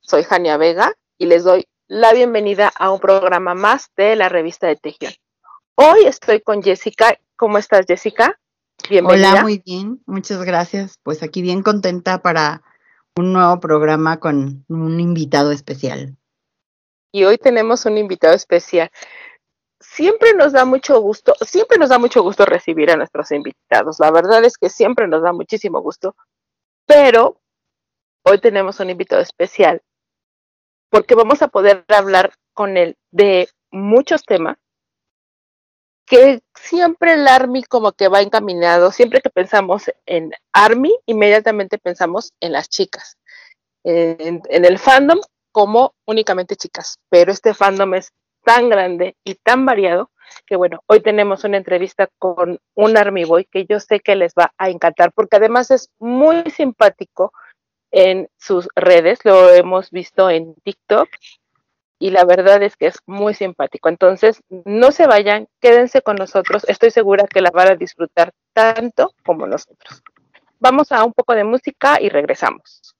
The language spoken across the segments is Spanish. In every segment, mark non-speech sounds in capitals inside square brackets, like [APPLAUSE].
Soy Jania Vega y les doy la bienvenida a un programa más de la revista de Tejión. Hoy estoy con Jessica. ¿Cómo estás, Jessica? Bienvenida. Hola, muy bien. Muchas gracias. Pues aquí bien contenta para un nuevo programa con un invitado especial. Y hoy tenemos un invitado especial. Siempre nos da mucho gusto, siempre nos da mucho gusto recibir a nuestros invitados. La verdad es que siempre nos da muchísimo gusto, pero hoy tenemos un invitado especial porque vamos a poder hablar con él de muchos temas que siempre el Army como que va encaminado, siempre que pensamos en Army, inmediatamente pensamos en las chicas, en, el fandom como únicamente chicas, pero este fandom es tan grande y tan variado que bueno, hoy tenemos una entrevista con un Army Boy que yo sé que les va a encantar porque además es muy simpático, en sus redes, lo hemos visto en TikTok y la verdad es que es muy simpático. Entonces, no se vayan, quédense con nosotros, estoy segura que la van a disfrutar tanto como nosotros. Vamos a un poco de música y regresamos.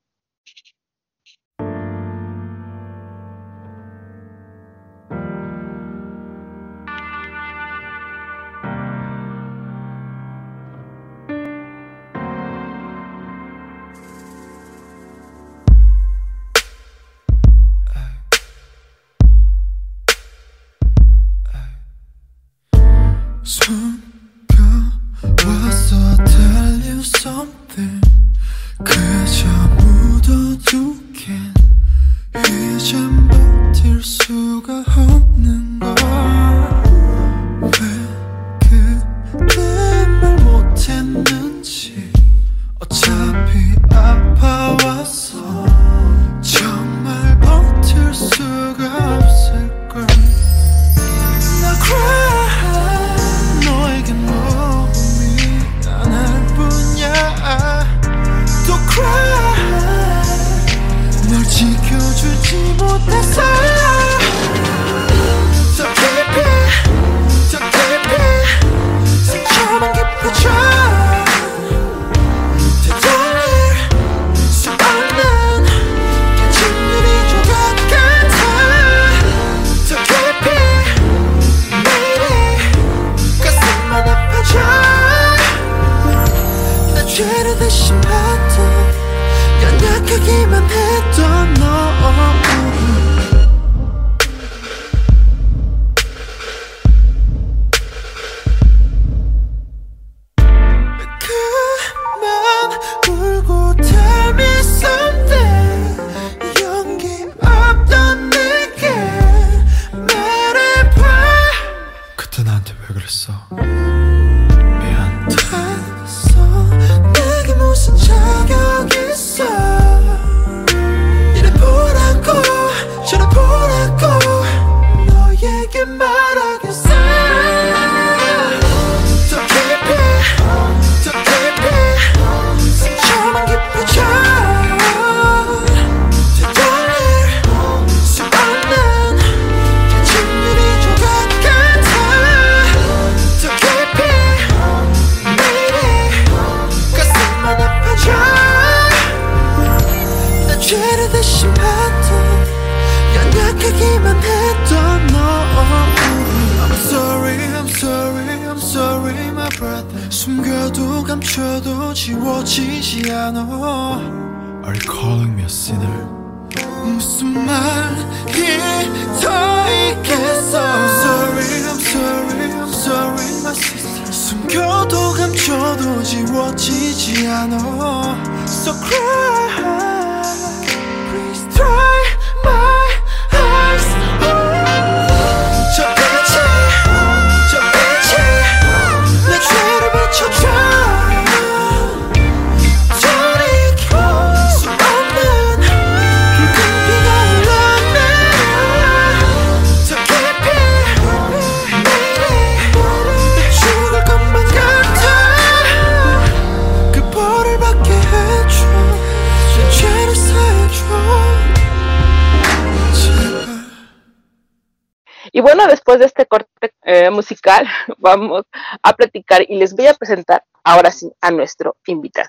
Vamos a platicar y les voy a presentar ahora sí a nuestro invitado.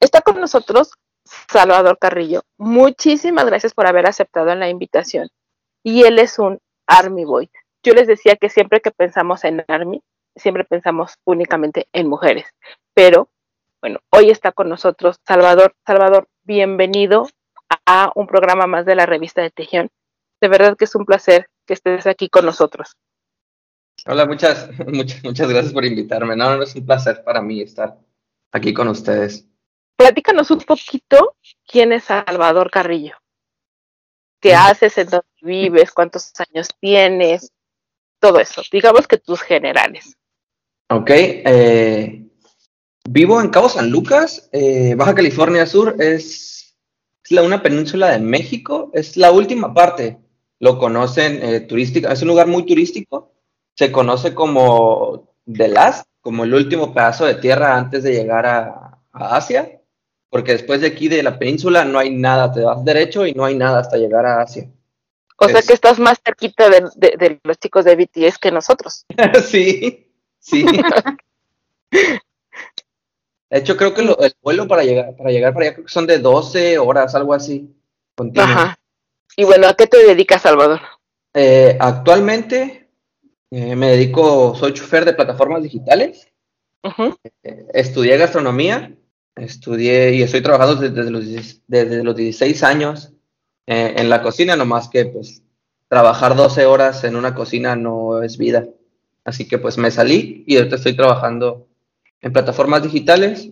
Está con nosotros Salvador Carrillo. Muchísimas gracias por haber aceptado la invitación. Y él es un Army Boy. Yo les decía que siempre que pensamos en Army, siempre pensamos únicamente en mujeres. Pero, bueno, hoy está con nosotros Salvador. Salvador, bienvenido a un programa más de la revista de Tejión. De verdad que es un placer que estés aquí con nosotros. Hola, muchas, [LAUGHS] muchas, muchas gracias por invitarme. No, no es un placer para mí estar aquí con ustedes. Platícanos un poquito quién es Salvador Carrillo. ¿Qué haces? ¿En dónde vives? ¿Cuántos años tienes? Todo eso. Digamos que tus generales. Ok, eh, vivo en Cabo San Lucas, eh, Baja California Sur. Es es la, una península de México, es la última parte. Lo conocen eh, turística, es un lugar muy turístico. Se conoce como The Last, como el último pedazo de tierra antes de llegar a, a Asia, porque después de aquí de la península no hay nada, te vas derecho y no hay nada hasta llegar a Asia. O sea que estás más cerquita de, de- de los chicos de BTS que nosotros. [LAUGHS] sí, sí. De hecho, creo que lo- el vuelo para llegar, para llegar para allá creo que son de 12 horas, algo así. continuo. Ajá. Y bueno, ¿a qué te dedicas, Salvador? Eh, actualmente eh, me dedico, soy chofer de plataformas digitales. Ujú. Eh, estudié gastronomía, estudié y estoy trabajando desde, los, 10 desde los 16 años eh, en la cocina, nomás que pues trabajar 12 horas en una cocina no es vida. Así que pues me salí y ahorita estoy trabajando en plataformas digitales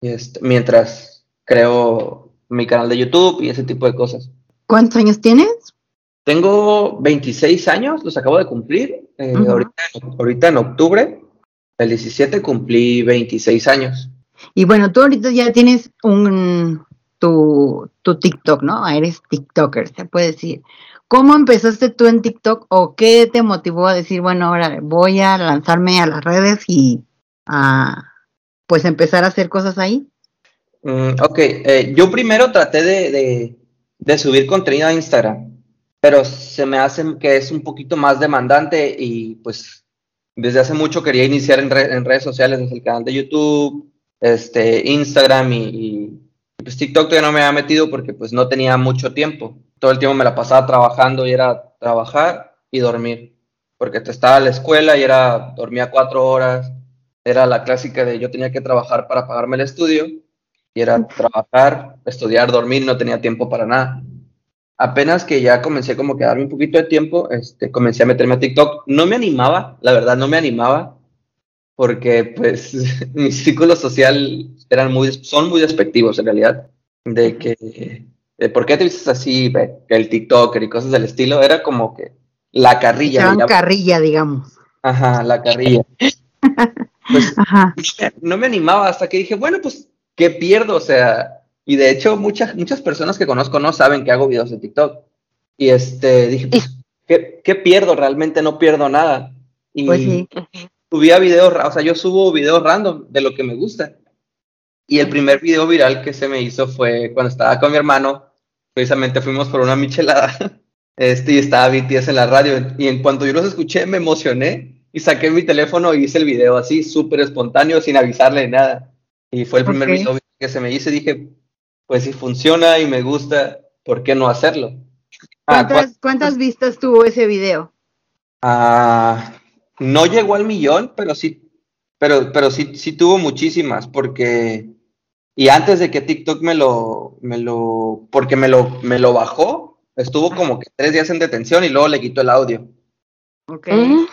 este, mientras creo mi canal de YouTube y ese tipo de cosas. ¿Cuántos años tienes? Tengo 26 años, los acabo de cumplir. Eh, ahorita, ahorita en octubre, el 17 cumplí 26 años. Y bueno, tú ahorita ya tienes un tu, tu TikTok, ¿no? Eres TikToker, se puede decir. ¿Cómo empezaste tú en TikTok o qué te motivó a decir, bueno, ahora voy a lanzarme a las redes y a pues empezar a hacer cosas ahí? Mm, ok, eh, yo primero traté de, de- de subir contenido a Instagram, pero se me hace que es un poquito más demandante y pues desde hace mucho quería iniciar en, re- en redes sociales, desde el canal de YouTube, este, Instagram y, y, pues TikTok todavía no me había metido porque pues no tenía mucho tiempo. Todo el tiempo me la pasaba trabajando y era trabajar y dormir, porque te estaba en la escuela y era, dormía cuatro horas, era la clásica de yo tenía que trabajar para pagarme el estudio y era trabajar, estudiar, dormir, no tenía tiempo para nada. Apenas que ya comencé como que a darme un poquito de tiempo, este, comencé a meterme a TikTok. No me animaba, la verdad no me animaba, porque pues [LAUGHS] mi círculo social eran muy, son muy despectivos en realidad, de que, de por qué te vistes así, el TikToker y cosas del estilo, era como que la carrilla. Le llaman. carrilla, digamos. Ajá, la carrilla. [LAUGHS] Pues Ajá. no me animaba hasta que dije, bueno, pues, ¿qué pierdo? O sea, y de hecho muchas, muchas personas que conozco no saben que hago videos de TikTok. Y este, dije, pues, ¿qué, qué pierdo? Realmente no pierdo nada. Y Pues sí. subía videos, o sea, yo subo videos random de lo que me gusta. Y el primer video viral que se me hizo fue cuando estaba con mi hermano, precisamente fuimos por una michelada, [LAUGHS] este, y estaba BTS en la radio, y en cuanto yo los escuché me emocioné, y saqué mi teléfono y hice el video así, súper espontáneo, sin avisarle nada. Y fue el primer Ok. video que se me hizo, y dije, pues si funciona y me gusta, ¿por qué no hacerlo? Ah, ¿cuál- ¿Cuántas, cuántas vistas tuvo ese video? Ah, no llegó al millón, pero sí, pero, pero sí, sí tuvo muchísimas, porque, y antes de que TikTok me lo, me lo, porque me lo, me lo bajó, estuvo como que tres días en detención y luego le quitó el audio, Ok. Mm.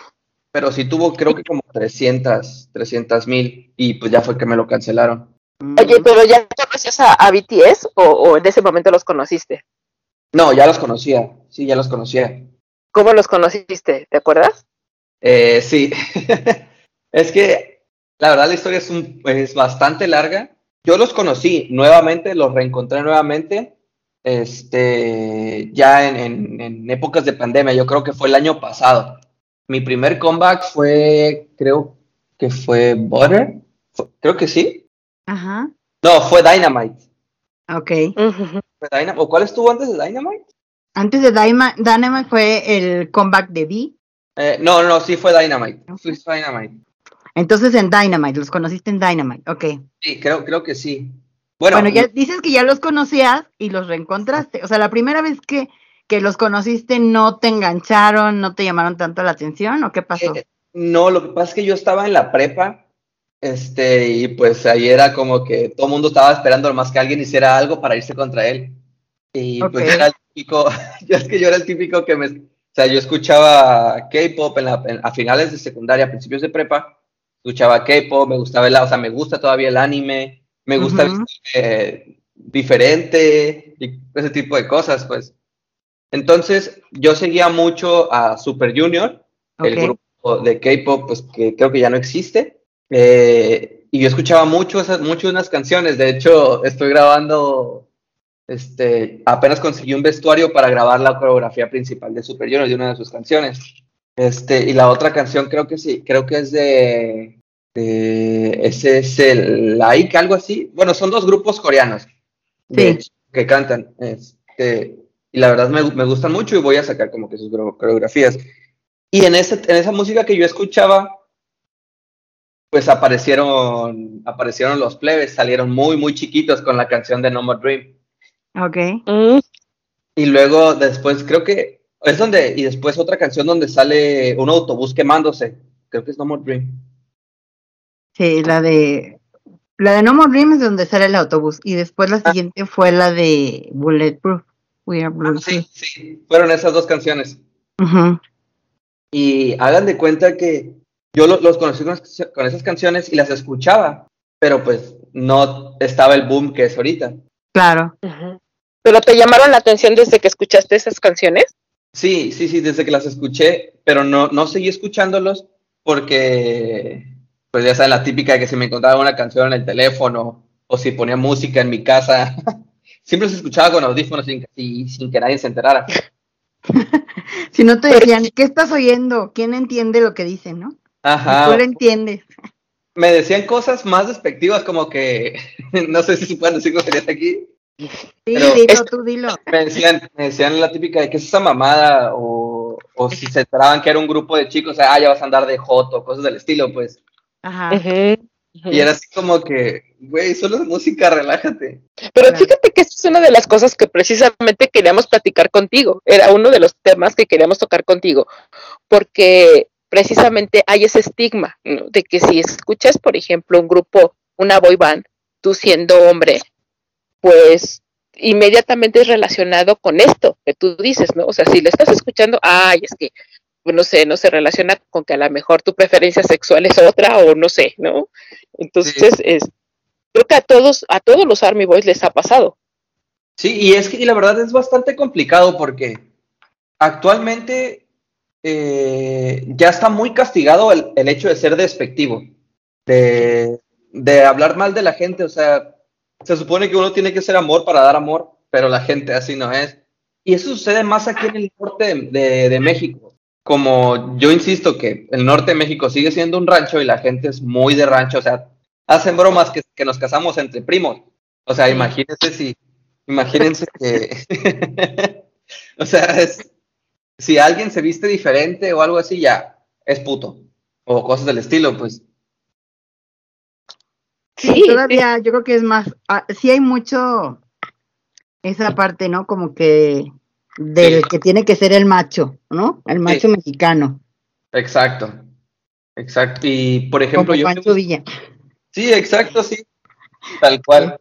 pero sí tuvo creo que como 300, 300 mil, y pues ya fue que me lo cancelaron. Oye, pero ¿ya conocías a, a BTS o, o en ese momento los conociste? No, ya los conocía, sí, ya los conocía. ¿Cómo los conociste? ¿Te acuerdas? Eh, sí, [LAUGHS] es que la verdad la historia es, un- es bastante larga. Yo los conocí nuevamente, los reencontré nuevamente, este, ya en, en- en épocas de pandemia, yo creo que fue el año pasado. Mi primer comeback fue, creo que fue Butter, creo que sí. Ajá. No, fue Dynamite. Ok. Ujú. ¿Fue Dynam- ¿O cuál estuvo antes de Dynamite? Antes de Dyma- Dynamite fue el comeback de V. Eh, no, no, sí fue Dynamite. Sí fue Dynamite. Entonces en Dynamite, los conociste en Dynamite. Ok. Sí, creo, creo que sí. Bueno, Bueno, ya dices que ya los conocías y los reencontraste. O sea, la primera vez que, que los conociste no te engancharon, no te llamaron tanto la atención o qué pasó? Eh, no, lo que pasa es que yo estaba en la prepa, este, y pues ahí era como que todo el mundo estaba esperando más que alguien hiciera algo para irse contra él. Y pues yo era el típico, [LAUGHS] yo es que yo era el típico que me, o sea, yo escuchaba K-pop a finales de secundaria, a principios de prepa, escuchaba K-pop, me gustaba el, o sea, me gusta todavía el anime, me gusta eh, diferente y ese tipo de cosas, pues. Entonces, yo seguía mucho a Super Junior, el grupo de K-pop, pues que creo que ya no existe. Eh, y yo escuchaba mucho mucho unas canciones. De hecho, estoy grabando este, apenas consiguió un vestuario para grabar la coreografía principal de Super Junior de una de sus canciones. Este, y la otra canción creo que sí, creo que es de, de ese es el Like, algo así. Bueno, son dos grupos coreanos de Sí. hecho, que cantan. Este, y la verdad me, me gustan mucho y voy a sacar como que sus coreo- coreografías. Y en, ese, en esa música que yo escuchaba, pues aparecieron, aparecieron los plebes, salieron muy, muy chiquitos con la canción de No More Dream. Ok. Mm, Y luego después creo que es donde, y después otra canción donde sale un autobús quemándose. Creo que es No More Dream. Sí, la de la de No More Dreams donde sale el autobús y después la siguiente fue la de Bulletproof. We are Ah, Bulletproof. sí, sí, fueron esas dos canciones. Ujú. Y hagan de cuenta que yo lo- los conocí con, esas- con esas canciones y las escuchaba, pero pues no estaba el boom que es ahorita. Claro. ¿Pero te llamaron la atención desde que escuchaste esas canciones? Sí, sí, sí, desde que las escuché, pero no, no seguí escuchándolos porque, pues ya saben, la típica de que si me encontraba una canción en el teléfono o si ponía música en mi casa, [LAUGHS] siempre se escuchaba con audífonos sin, y sin que nadie se enterara. [LAUGHS] Si no te decían, ¿qué estás oyendo? ¿Quién entiende lo que dicen, no? Ajá. tú lo entiendes. Me decían cosas más despectivas como que, [LAUGHS] no sé si se pueden decir groserías aquí, Sí, Pero- dilo, tú dilo. me decían, me decían la típica de que es esa mamada o, o si se enteraban que era un grupo de chicos, ah, ya vas a andar de joto, cosas del estilo, pues. Ajá. Y era así como que, güey, solo es música, relájate. Pero Claro. fíjate que esa es una de las cosas que precisamente queríamos platicar contigo. Era uno de los temas que queríamos tocar contigo. Porque precisamente hay ese estigma, ¿no? De que si escuchas, por ejemplo, un grupo, una boy band, tú siendo hombre, pues inmediatamente es relacionado con esto que tú dices, ¿no? O sea, si lo estás escuchando, ay, es que, pues, no sé, no se relaciona con que a lo mejor tu preferencia sexual es otra o no sé, ¿no? Entonces, es, creo que a todos, a todos los Army Boys les ha pasado. Sí, y es que y la verdad es bastante complicado porque actualmente eh, ya está muy castigado el, el hecho de ser despectivo, de, de hablar mal de la gente, o sea, se supone que uno tiene que ser amor para dar amor, pero la gente así no es. Y eso sucede más aquí en el norte de, de- México. Como yo insisto que el norte de México sigue siendo un rancho y la gente es muy de rancho, o sea, hacen bromas que, que nos casamos entre primos. O sea, imagínense si, imagínense que, [LAUGHS] o sea, es, si alguien se viste diferente o algo así, ya es puto. O cosas del estilo, pues. Sí, todavía yo creo que es más, ah, sí hay mucho esa parte, ¿no? Como que del Sí. que tiene que ser el macho, ¿no? El macho mexicano, Exacto. Exacto. Y por ejemplo, como yo. Pancho Villa. Sí, exacto, sí. Tal cual.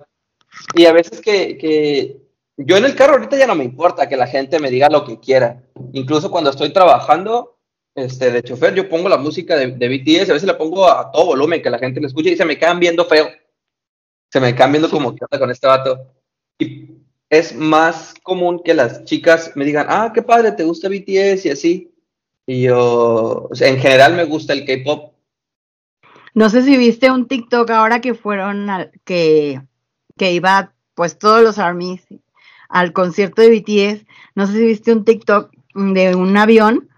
Y a veces que, que yo en el carro ahorita ya no me importa que la gente me diga lo que quiera. Onda cuando estoy trabajando este, de chofer, yo pongo la música de, BTS, a veces la pongo a todo volumen, que la gente la escuche y se me quedan viendo feo. Se me quedan viendo como que onda con este vato. Y es más común que las chicas me digan, ah, qué padre, te gusta BTS y así. Y yo, en general me gusta el K-pop. No sé si viste un TikTok ahora que fueron al, que, que iba pues todos los armies al concierto de BTS. No sé si viste un TikTok de un avión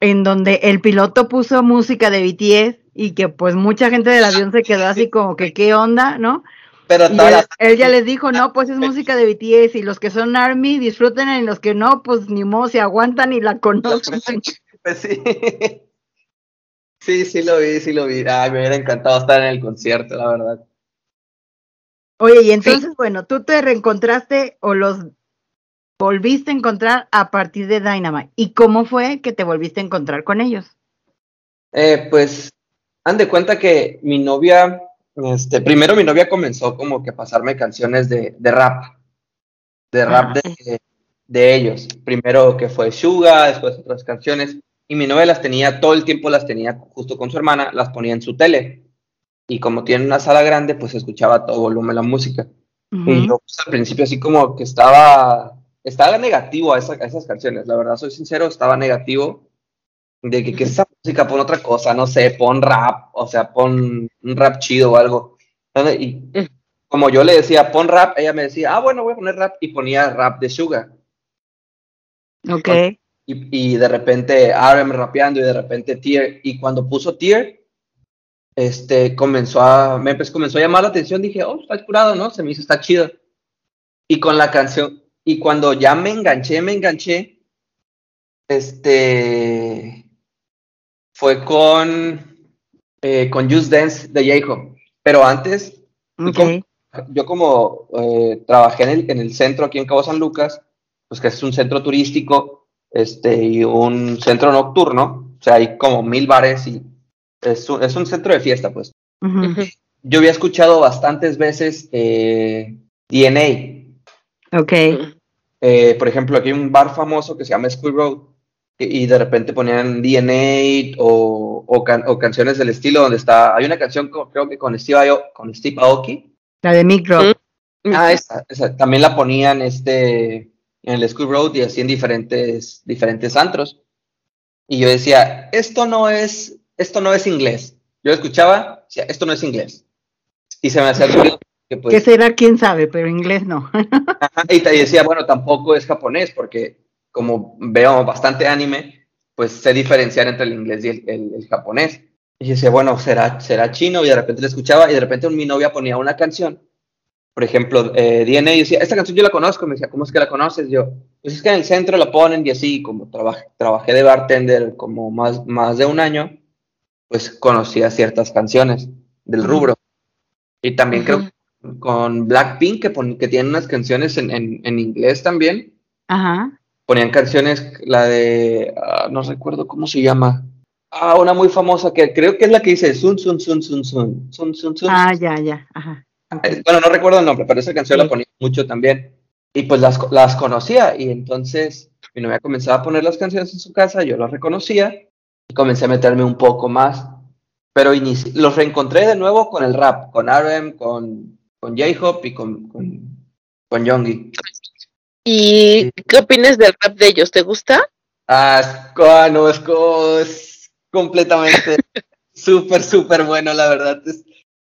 en donde el piloto puso música de BTS y que pues mucha gente del avión se quedó así como que qué onda, ¿no? Pero él ya les dijo, no, pues es música de BTS y los que son ARMY disfruten y los que no, pues ni modo, se aguantan y la [LAUGHS] conocen. Pues sí. [LAUGHS] Sí, sí lo vi, sí lo vi. Ay, me hubiera encantado estar en el concierto, la verdad. Oye, y entonces, bueno, tú te reencontraste o los volviste a encontrar a partir de Dynamite. ¿Y cómo fue que te volviste a encontrar con ellos? Eh, pues, han de cuenta que mi novia, este, primero mi novia comenzó como que a pasarme canciones de, de rap, de rap Ah. de, de ellos. Primero que fue Suga, después otras canciones. Y mi novia las tenía, todo el tiempo las tenía justo con su hermana, las ponía en su tele. Y como tiene una sala grande, pues escuchaba a todo volumen la música. Y yo pues, al principio así como que estaba, estaba negativo a, esa- a esas canciones, la verdad, soy sincero, estaba negativo de que, que esa música, pon otra cosa, no sé, pon rap, o sea, pon un rap chido o algo. Y como yo le decía, pon rap, ella me decía, ah, bueno, voy a poner rap, y ponía rap de Suga. Ok. Y, y de repente RM rapeando y de repente Tier. Y cuando puso Tier, este, comenzó a, me empezó, comenzó a llamar la atención. Dije, oh, está curado, ¿no? Se me hizo, está chido. Y con la canción, y cuando ya me enganché, me enganché, este, fue con, eh, con Just Dance de J-Hope. Pero antes, Ok. yo como eh, trabajé en el, en el centro aquí en Cabo San Lucas, pues que es un centro turístico este, y un centro nocturno, o sea, hay como mil bares y es un, es un centro de fiesta, pues. Yo había escuchado bastantes veces eh, DNA. Ok. Eh, por ejemplo, aquí hay un bar famoso que se llama School Road y, y de repente ponían DNA o, o, can- o canciones del estilo donde está, hay una canción co- creo que con Steve, Aoki, con Steve Aoki, La de Mick Rock. Ah, esa, esa. También la ponían este, en el School Road y así en diferentes, diferentes antros. Y yo decía, esto no es, esto no es inglés. Yo escuchaba, decía, esto no es inglés. Y se me hacía ruido que pues, ¿Qué será? ¿Quién sabe? Pero inglés no. [LAUGHS] ajá, y te decía, bueno, tampoco es japonés, porque como veo bastante anime, pues sé diferenciar entre el inglés y el, el- el japonés. Y decía, bueno, será, será chino, y de repente le escuchaba, y de repente mi novia ponía una canción, por ejemplo, eh, DNA, y decía, esta canción yo la conozco, me decía, ¿cómo es que la conoces? Yo, pues es que en el centro la ponen, y así, como trabajé, trabajé de bartender como más, más de un año, pues conocía ciertas canciones del rubro. Y también creo que con Blackpink, que, pon, que tienen unas canciones en, en, en, inglés también. Ajá. Ponían canciones, la de, uh, no recuerdo cómo se llama. Ah, una muy famosa que creo que es la que dice Sun, Sun, Sun, Sun, Sun, Sun, Sun, Sun. Ah, ya, ya, ajá. Okay. Bueno, no recuerdo el nombre, pero esa canción sí. la ponía mucho también. Y pues las, las conocía y entonces mi novia comenzaba a poner las canciones en su casa, yo las reconocía y comencé a meterme un poco más. Pero inici- los reencontré de nuevo con el rap, con RM, con, con J-Hop y con, con, con Youngie. ¿Y qué opinas del rap de ellos? ¿Te gusta? Ah, no, es, es completamente [LAUGHS] súper, súper bueno, la verdad. Es,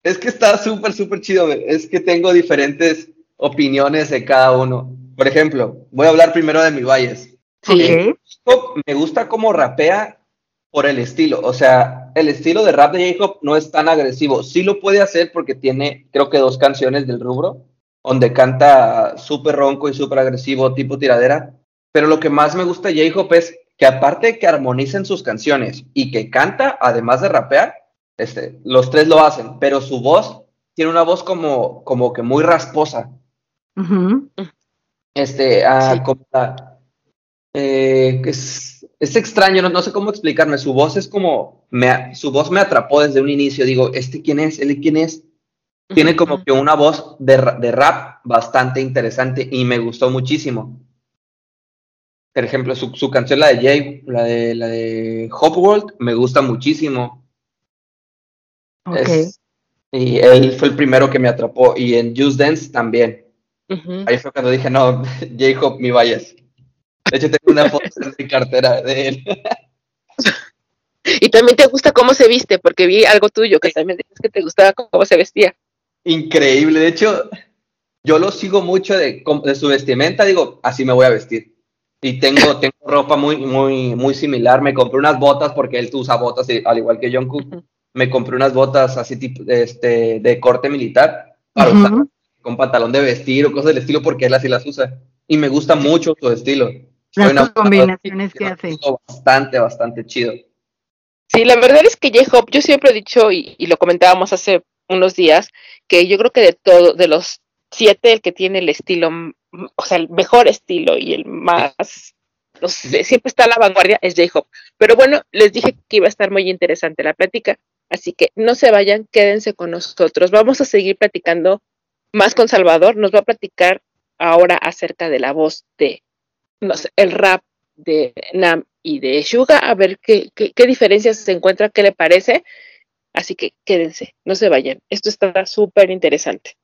es que está súper, súper chido. Es que tengo diferentes opiniones de cada uno. Por ejemplo, voy a hablar primero de mi Valles. Sí. Me gusta cómo rapea por el estilo. O sea, el estilo de rap de Jacob no es tan agresivo. Sí lo puede hacer porque tiene, creo que dos canciones del rubro, donde canta súper ronco y súper agresivo, tipo tiradera. Pero lo que más me gusta de J-Hope es que aparte de que armoniza en sus canciones y que canta, además de rapear, este, los tres lo hacen, pero su voz tiene una voz como, como que muy rasposa. Este, ah, Sí. como la- eh, que es, es extraño, no, no sé cómo explicarme. Su voz es como, me, su voz me atrapó desde un inicio. Digo, ¿este quién es? ¿Él quién es? Tiene como que una voz de, de rap bastante interesante y me gustó muchísimo. Por ejemplo, su, su canción, la de Jay, la de, la de Hop World, me gusta muchísimo. Ok. Es- y él fue el primero que me atrapó. Y en Just Dance también. Ahí fue cuando dije, no, [LAUGHS] J-Hope, mi Valles. De hecho, tengo una foto en mi cartera de él. Y también te gusta cómo se viste, porque vi algo tuyo que también dices que te gustaba cómo se vestía. Increíble. De hecho, yo lo sigo mucho de, su vestimenta. Digo, así me voy a vestir. Y tengo, [LAUGHS] tengo ropa muy, muy, muy similar. Me compré unas botas porque él usa botas, y- al igual que Jungkook. Me compré unas botas así tipo, este, de corte militar para usar con pantalón de vestir o cosas del estilo porque él así las usa. Y me gusta mucho su estilo. Las combinaciones y que hace. Bastante, bastante chido. Sí, la verdad es que J-Hope, yo siempre he dicho, y, y lo comentábamos hace unos días, que yo creo que de todo, de los siete, el que tiene el estilo, o sea, el mejor estilo y el más, no sé, siempre está a la vanguardia, es J-Hope. Pero bueno, les dije que iba a estar muy interesante la plática, así que no se vayan, quédense con nosotros. Vamos a seguir platicando más con Salvador, nos va a platicar ahora acerca de la voz de, no sé, el rap de Nam y de Suga, a ver qué, qué, diferencias se encuentra, qué le parece. Así que quédense, no se vayan. Esto está súper interesante.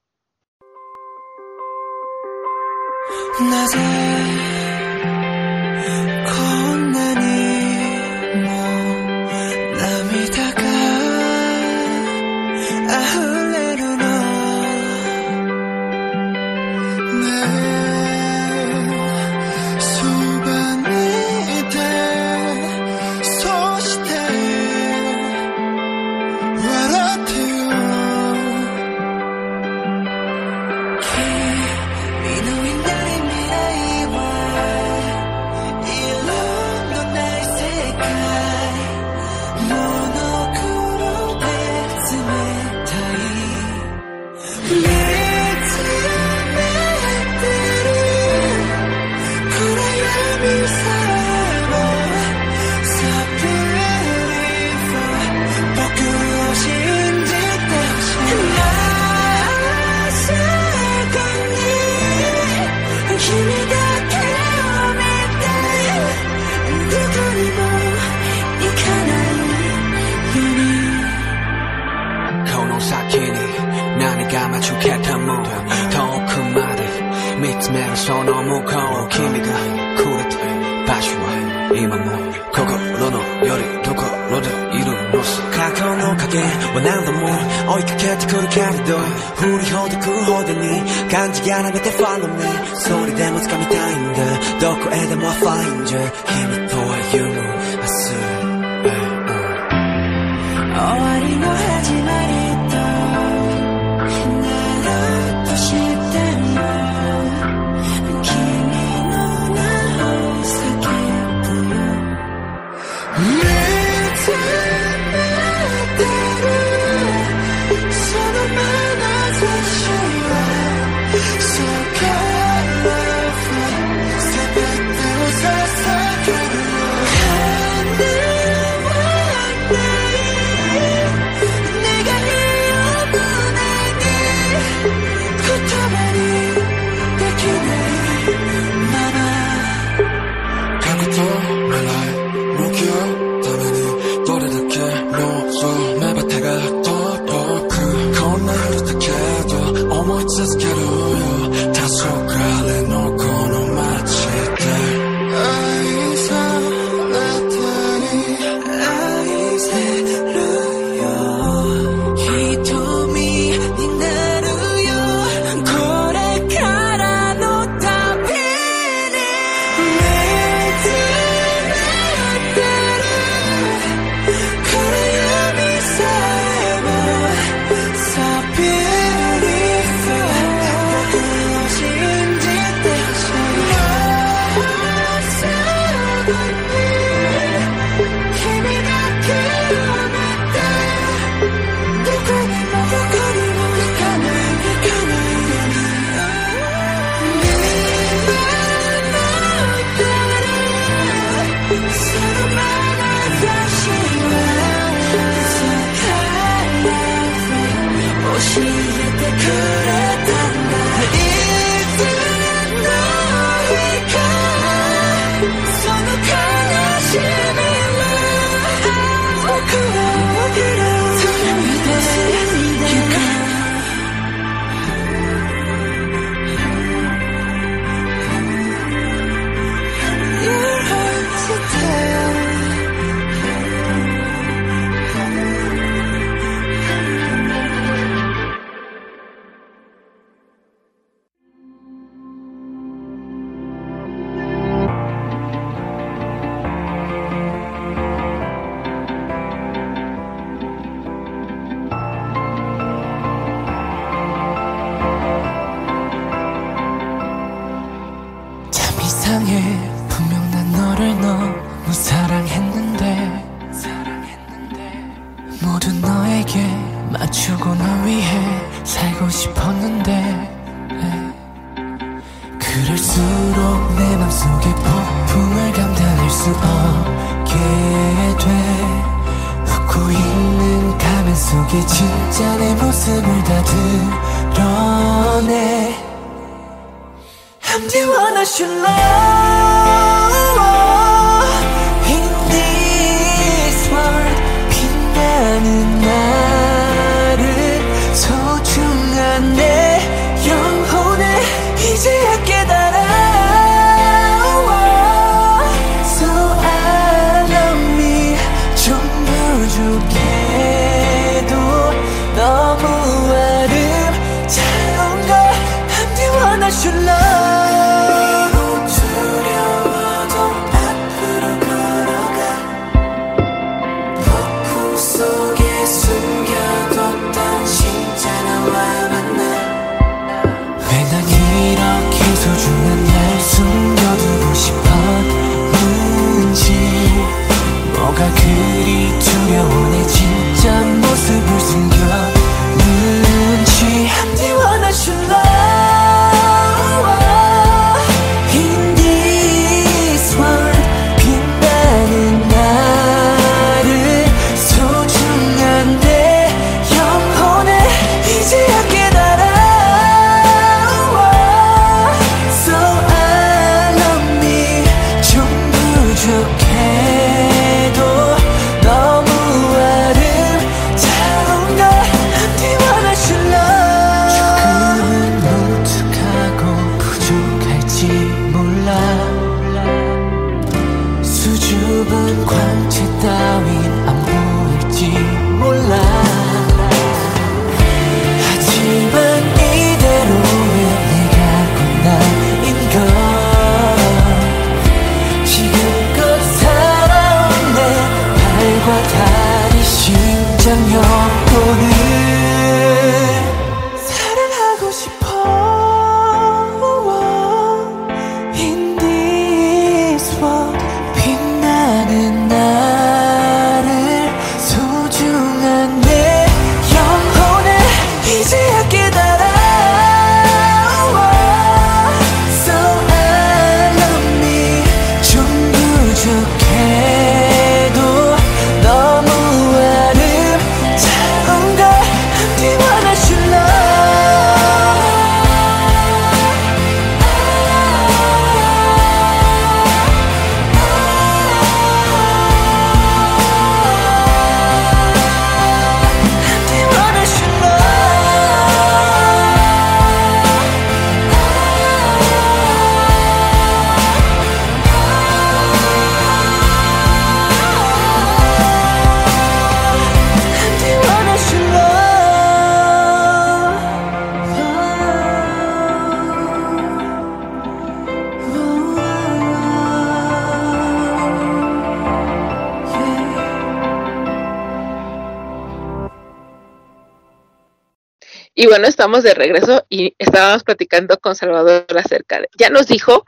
Bueno, estamos de regreso y estábamos platicando con Salvador acerca de. Ya nos dijo,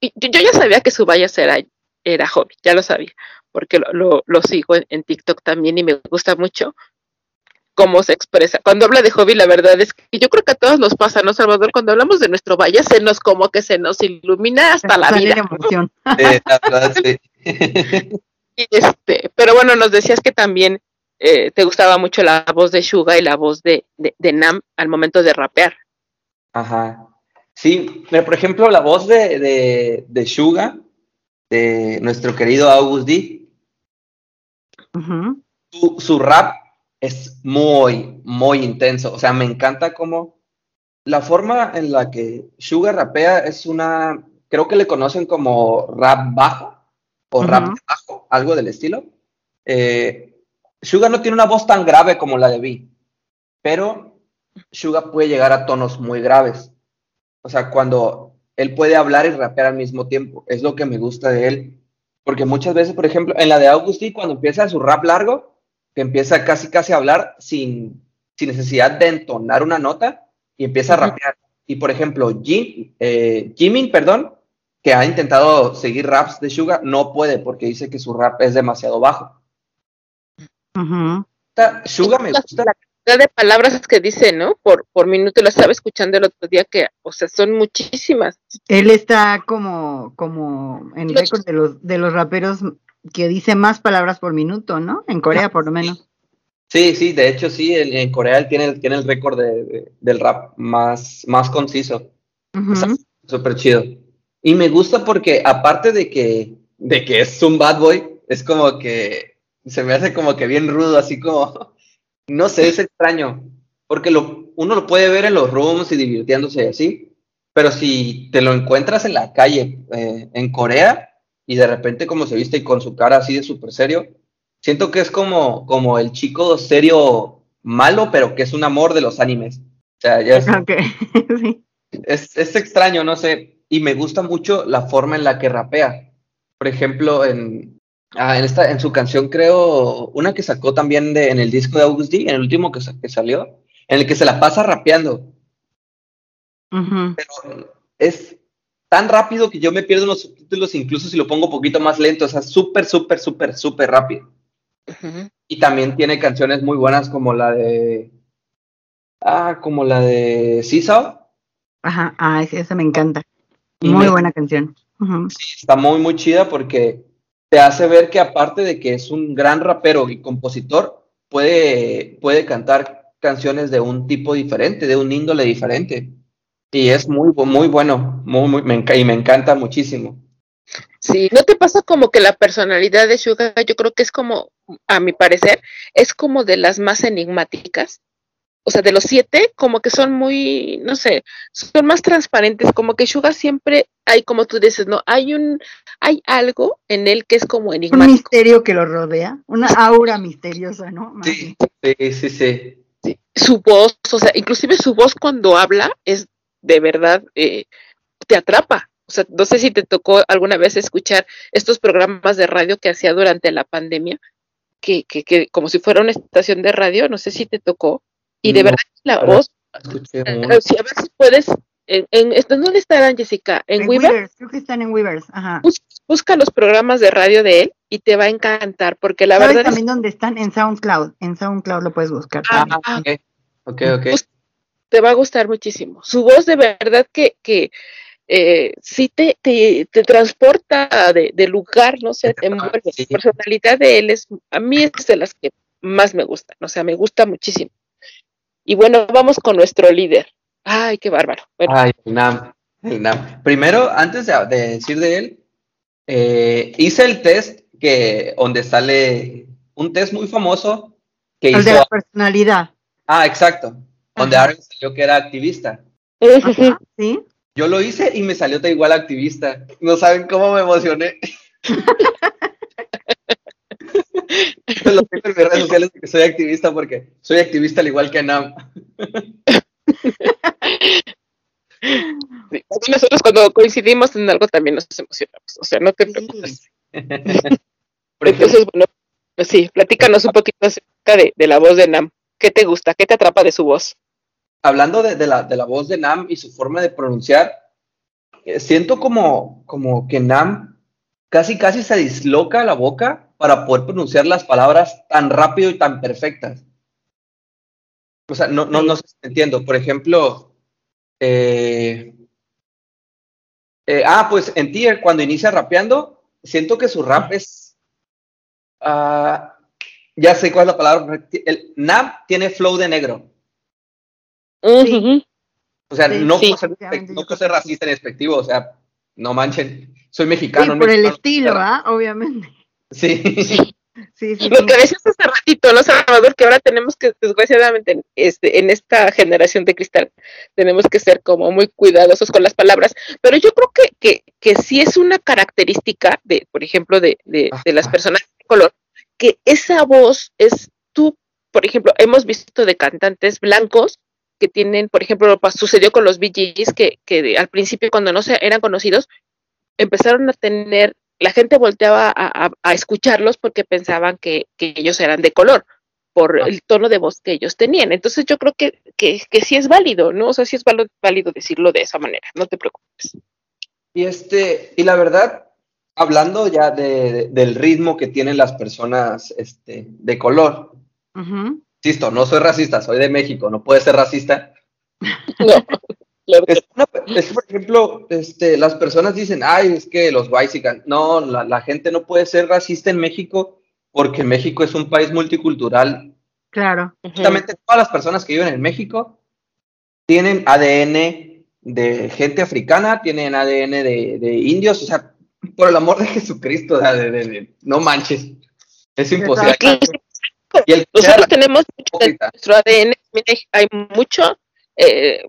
y yo, yo ya sabía que su bias era, era hobby, ya lo sabía, porque lo, lo, lo sigo en, en TikTok también y me gusta mucho cómo se expresa. Cuando habla de hobby, la verdad es que yo creo que a todos nos pasa, ¿no, Salvador? Cuando hablamos de nuestro valle, se nos como que se nos ilumina hasta la vida. emoción. Eh, la verdad, sí. [LAUGHS] Y este, pero bueno, nos decías que también eh, te gustaba mucho la voz de Suga y la voz de, de, de Nam al momento de rapear. Ajá. Sí, pero por ejemplo, la voz de, de, de Suga, de nuestro querido August D, su, su rap es muy, muy intenso. O sea, me encanta cómo la forma en la que Suga rapea es una, creo que le conocen como rap bajo o rap bajo, algo del estilo. Eh, Suga no tiene una voz tan grave como la de B, pero Suga puede llegar a tonos muy graves. O sea, cuando él puede hablar y rapear al mismo tiempo, es lo que me gusta de él. Porque muchas veces, por ejemplo, en la de Augusty, cuando empieza su rap largo, que empieza casi casi a hablar sin, sin necesidad de entonar una nota y empieza a rapear. Y por ejemplo, Jim, eh, Jimin, perdón, que ha intentado seguir raps de Suga, no puede porque dice que su rap es demasiado bajo. Ujú. Suga me La- gusta. La cantidad de palabras que dice, ¿no? Por, por minuto, lo estaba escuchando el otro día que, o sea, son muchísimas. Él está como, como en Los- récord de los, de los raperos que dice más palabras por minuto, ¿no? En Corea, por lo menos. Sí, sí, de hecho sí, en, en Corea él tiene, tiene el récord de- de- del rap más, más conciso. Está súper chido. Y me gusta porque aparte de que, de que es un bad boy, es como que se me hace como que bien rudo, así como, [LAUGHS] no sé, es extraño. Porque lo, uno lo puede ver en los rooms y divirtiéndose así, pero si te lo encuentras en la calle eh, en Corea y de repente como se viste y con su cara así de súper serio, siento que es como, como el chico serio malo, pero que es un amor de los animes. O sea, ya es, [LAUGHS] Ok, [LAUGHS] sí. es, es extraño, no sé, y me gusta mucho la forma en la que rapea. Por ejemplo, en, ah, en, esta, en su canción, creo, una que sacó también de, en el disco de August D, en el último que, que salió, en el que se la pasa rapeando, Ujú. pero es tan rápido que yo me pierdo los subtítulos, incluso si lo pongo un poquito más lento, o sea, súper, súper, súper, súper rápido. Ujú. Y también tiene canciones muy buenas como la de... Ah, como la de Seesaw. Ajá, ah, ese me encanta. Y Muy me- buena canción. Ujú. Sí, está muy, muy chida porque te hace ver que aparte de que es un gran rapero y compositor, puede, puede cantar canciones de un tipo diferente, de un índole diferente. Y es muy, muy bueno, muy, y me encanta muchísimo. Sí, ¿no te pasa como que la personalidad de Suga, yo creo que es como, a mi parecer, es como de las más enigmáticas? O sea, de los siete, como que son muy, no sé, son más transparentes, como que Suga siempre hay, como tú dices, ¿no? Hay un, hay algo en él que es como Un enigmático. misterio que lo rodea, una aura misteriosa, ¿no? Sí, sí, sí, sí. Su voz, o sea, inclusive su voz cuando habla es de verdad, eh, te atrapa. O sea, no sé si te tocó alguna vez escuchar estos programas de radio que hacía durante la pandemia, que, que, que como si fuera una estación de radio, no sé si te tocó. Y de No, verdad la verdad. voz, eh, si a ver si puedes, en, en, ¿dónde estarán Jessica? En, En Weaver, Weavers, creo que están en Weavers, ajá. Busca los programas de radio de él y te va a encantar, porque la ¿Sabes verdad es también dónde están? En SoundCloud. En SoundCloud lo puedes buscar. Ah, también. ok, ok, ok. Te va a gustar muchísimo. Su voz de verdad que, que eh, sí te, te, te transporta de, de lugar, no sé, te envuelve. Sí. La personalidad de él es, a mí es de las que más me gustan, o sea, me gusta muchísimo. Y bueno, vamos con nuestro líder. Ay, qué bárbaro. Bueno, Ay, el Nam, el Nam. Primero, antes de, de decir de él, eh, hice el test que donde sale un test muy famoso que El de la personalidad. Ah, exacto. Donde. Aaron salió que era activista. Ajá, ¿Sí? Yo lo hice y me salió de igual activista. No saben cómo me emocioné. [LAUGHS] Yo lo tengo en mis redes sociales que soy activista porque soy activista al igual que Nam. sí, nosotros cuando coincidimos en algo también nos emocionamos, o sea, no te preocupes. [LAUGHS] Entonces, bueno, pues sí, platícanos un poquito acerca de, de la voz de Nam. ¿Qué te gusta? ¿Qué te atrapa de su voz? hablando de, de la, de la voz de Nam y su forma de pronunciar, eh, siento como, como que Nam casi, casi se disloca la boca para poder pronunciar las palabras tan rápido y tan perfectas. O sea, no, no, no sé si me entiendo. Por ejemplo, eh, eh, ah, pues en Tier, cuando inicia rapeando, siento que su rap es. ah, ya sé cuál es la palabra. El Nam tiene flow de negro. O sea, Sí, no, sí. por ser, no por ser sí. racista ni despectivo, o sea, no manchen. Soy Sí, mexicano. por el estilo, ¿ah? Obviamente. Sí. Sí, sí, Lo que decías hace ratito, ¿no, Salvador? Que ahora tenemos que, desgraciadamente, este, en esta generación de cristal, tenemos que ser como muy cuidadosos con las palabras. Pero yo creo que, que, que sí es una característica de, por ejemplo, de, de, de las Ajá. personas de color, que esa voz es tú, por ejemplo, hemos visto de cantantes blancos que tienen, por ejemplo, sucedió con los Gees, que, que al principio cuando no se eran conocidos, empezaron a tener, la gente volteaba a, a- a escucharlos porque pensaban que, que ellos eran de color por Ah. el tono de voz que ellos tenían. Entonces yo creo que, que, que sí es válido, ¿no? O sea, sí es válido decirlo de esa manera, no te preocupes. Y este, y la verdad, hablando ya de, de- del ritmo que tienen las personas este, de color, insisto, no soy racista, soy de México, no puede ser racista. [LAUGHS] No, claro que Es, una- es, por ejemplo, este, las personas dicen, ay, es que los white No, la, la gente no puede ser racista en México porque México es un país multicultural. Claro. Justamente todas las personas que viven en México tienen ADN de gente africana, tienen ADN de, de indios, o sea, por el amor de Jesucristo, o sea, de- de- de- no manches. Es imposible. Claro. Y el Nosotros tenemos mucho de nuestro ADN, hay mucho eh,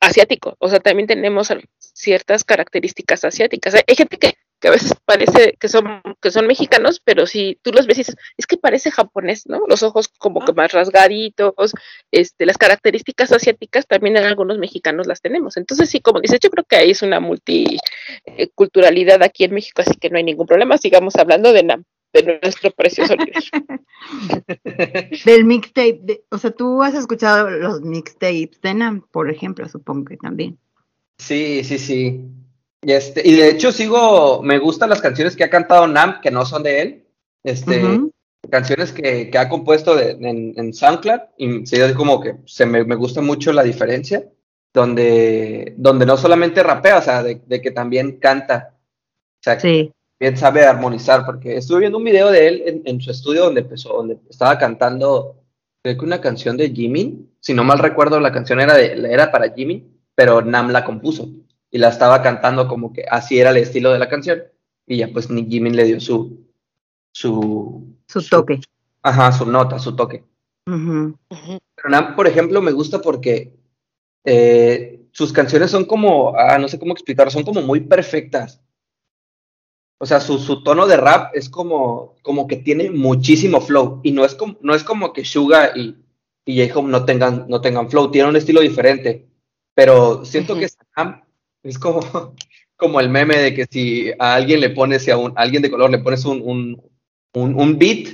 asiático, o sea, también tenemos ciertas características asiáticas. Hay, hay gente que, que a veces parece que son, que son mexicanos, pero si tú los ves y dices, es que parece japonés, ¿no? Los ojos como que más rasgaditos, este, las características asiáticas también en algunos mexicanos las tenemos. Entonces, sí, como dices, yo creo que ahí es una multiculturalidad aquí en México, así que no hay ningún problema. Sigamos hablando de, Nam, de nuestro precioso [LAUGHS] líder. [LAUGHS] Del mixtape. de- o sea, tú has escuchado los mixtapes de Nam, por ejemplo, supongo que también. Sí, sí, sí. Y, este, y de hecho sigo, me gustan las canciones que ha cantado Nam, que no son de él. Este, canciones que, que ha compuesto de- en, en SoundCloud y sí, es como que se me, me gusta mucho la diferencia, donde, donde no solamente rapea, o sea, de, de que también canta, o sea, que Sí. Bien sabe armonizar, porque estuve viendo un video de él en, en su estudio donde empezó, donde estaba cantando, creo que una canción de Jimin, si no mal recuerdo, la canción era, de, era para Jimin, pero Nam la compuso y la estaba cantando como que así era el estilo de la canción y ya pues ni Jimin le dio su, su, Su toque. Ajá, su nota, su toque. Pero Nam, por ejemplo, me gusta porque eh, sus canciones son como, ah, no sé cómo explicarlo, son como muy perfectas. O sea, su, su tono de rap es como, como que tiene muchísimo flow. Y no es como, no es como que Suga y, y J-Hope no tengan, no tengan flow, tienen un estilo diferente. Pero siento que Sam es como, [LAUGHS] como el meme de que si a alguien le pones, si a, un, a alguien de color le pones un, un, un, un beat,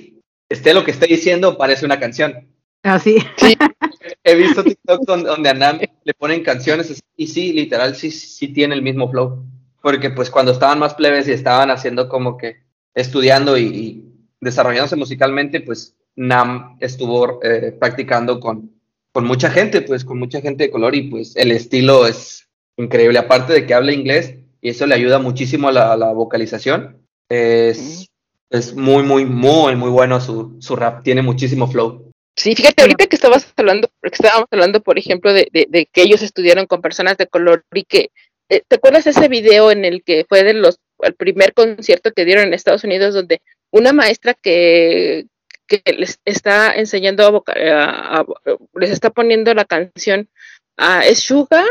esté lo que esté diciendo, parece una canción. Así. [LAUGHS] He visto TikTok donde, donde a Nam le ponen canciones y sí, literal, sí, sí tiene el mismo flow. Porque pues cuando estaban más plebes y estaban haciendo como que estudiando y, y desarrollándose musicalmente, pues Nam estuvo eh, practicando con, con mucha gente, pues con mucha gente de color y pues el estilo es increíble. Aparte de que habla inglés y eso le ayuda muchísimo a la, a la vocalización, es, es muy, muy, muy, muy bueno su, su rap, tiene muchísimo flow. Sí, fíjate, ahorita que estabas hablando, porque estábamos hablando, por ejemplo, de, de, de que ellos estudiaron con personas de color y que, ¿te acuerdas ese video en el que fue de los, el primer concierto que dieron en Estados Unidos donde una maestra que, que les está enseñando a, voca- a- a- les está poniendo la canción a es Suga,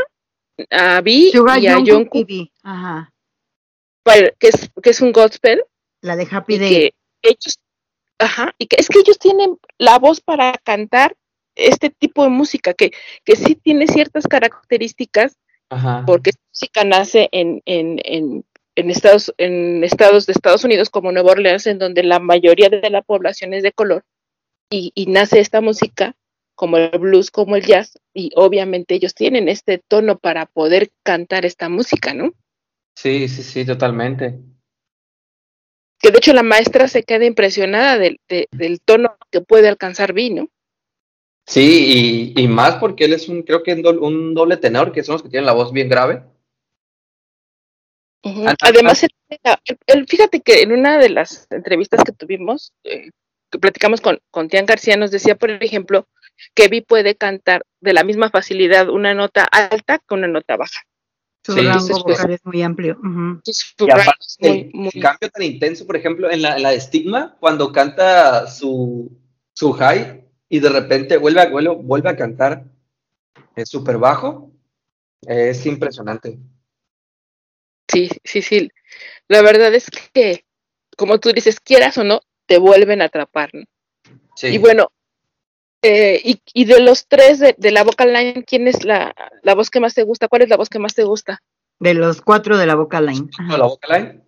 a B y a Jungkook. Ajá. para- que es, que es un gospel, La de Happy Day. que ellos, ajá, y que es que ellos tienen la voz para cantar este tipo de música, que, que sí tiene ciertas características, Ajá. porque esta música nace en, en, en, en estados, en estados de Estados Unidos como Nueva Orleans, en donde la mayoría de la población es de color, y, y nace esta música, como el blues, como el jazz, y obviamente ellos tienen este tono para poder cantar esta música, ¿no? Sí, sí, sí, totalmente. Que de hecho la maestra se queda impresionada del, de- del tono que puede alcanzar Vi, ¿no? Sí, y, y más porque él es un, creo que un doble, un doble tenor, que son los que tienen la voz bien grave. Además, él- él- él- fíjate que en una de las entrevistas que tuvimos, eh, que platicamos con, con Tian García, nos decía, por ejemplo, que Vi puede cantar de la misma facilidad una nota alta que una nota baja. Su Sí, rango entonces, pues, vocal es muy amplio. Entonces, su Y rango aparte, es muy, muy- el cambio tan intenso, por ejemplo, en la, en la de Stigma, cuando canta su, su high y de repente vuelve a, vuelve, vuelve a cantar eh, súper bajo, es impresionante. Sí, sí, sí. La verdad es que, como tú dices, quieras o no, te vuelven a atrapar, ¿no? Sí. Y bueno, eh, y, y de los tres de, de la vocal line, ¿quién es la, la voz que más te gusta? ¿Cuál es la voz que más te gusta? De los cuatro de la vocal line. ¿Con la vocal line?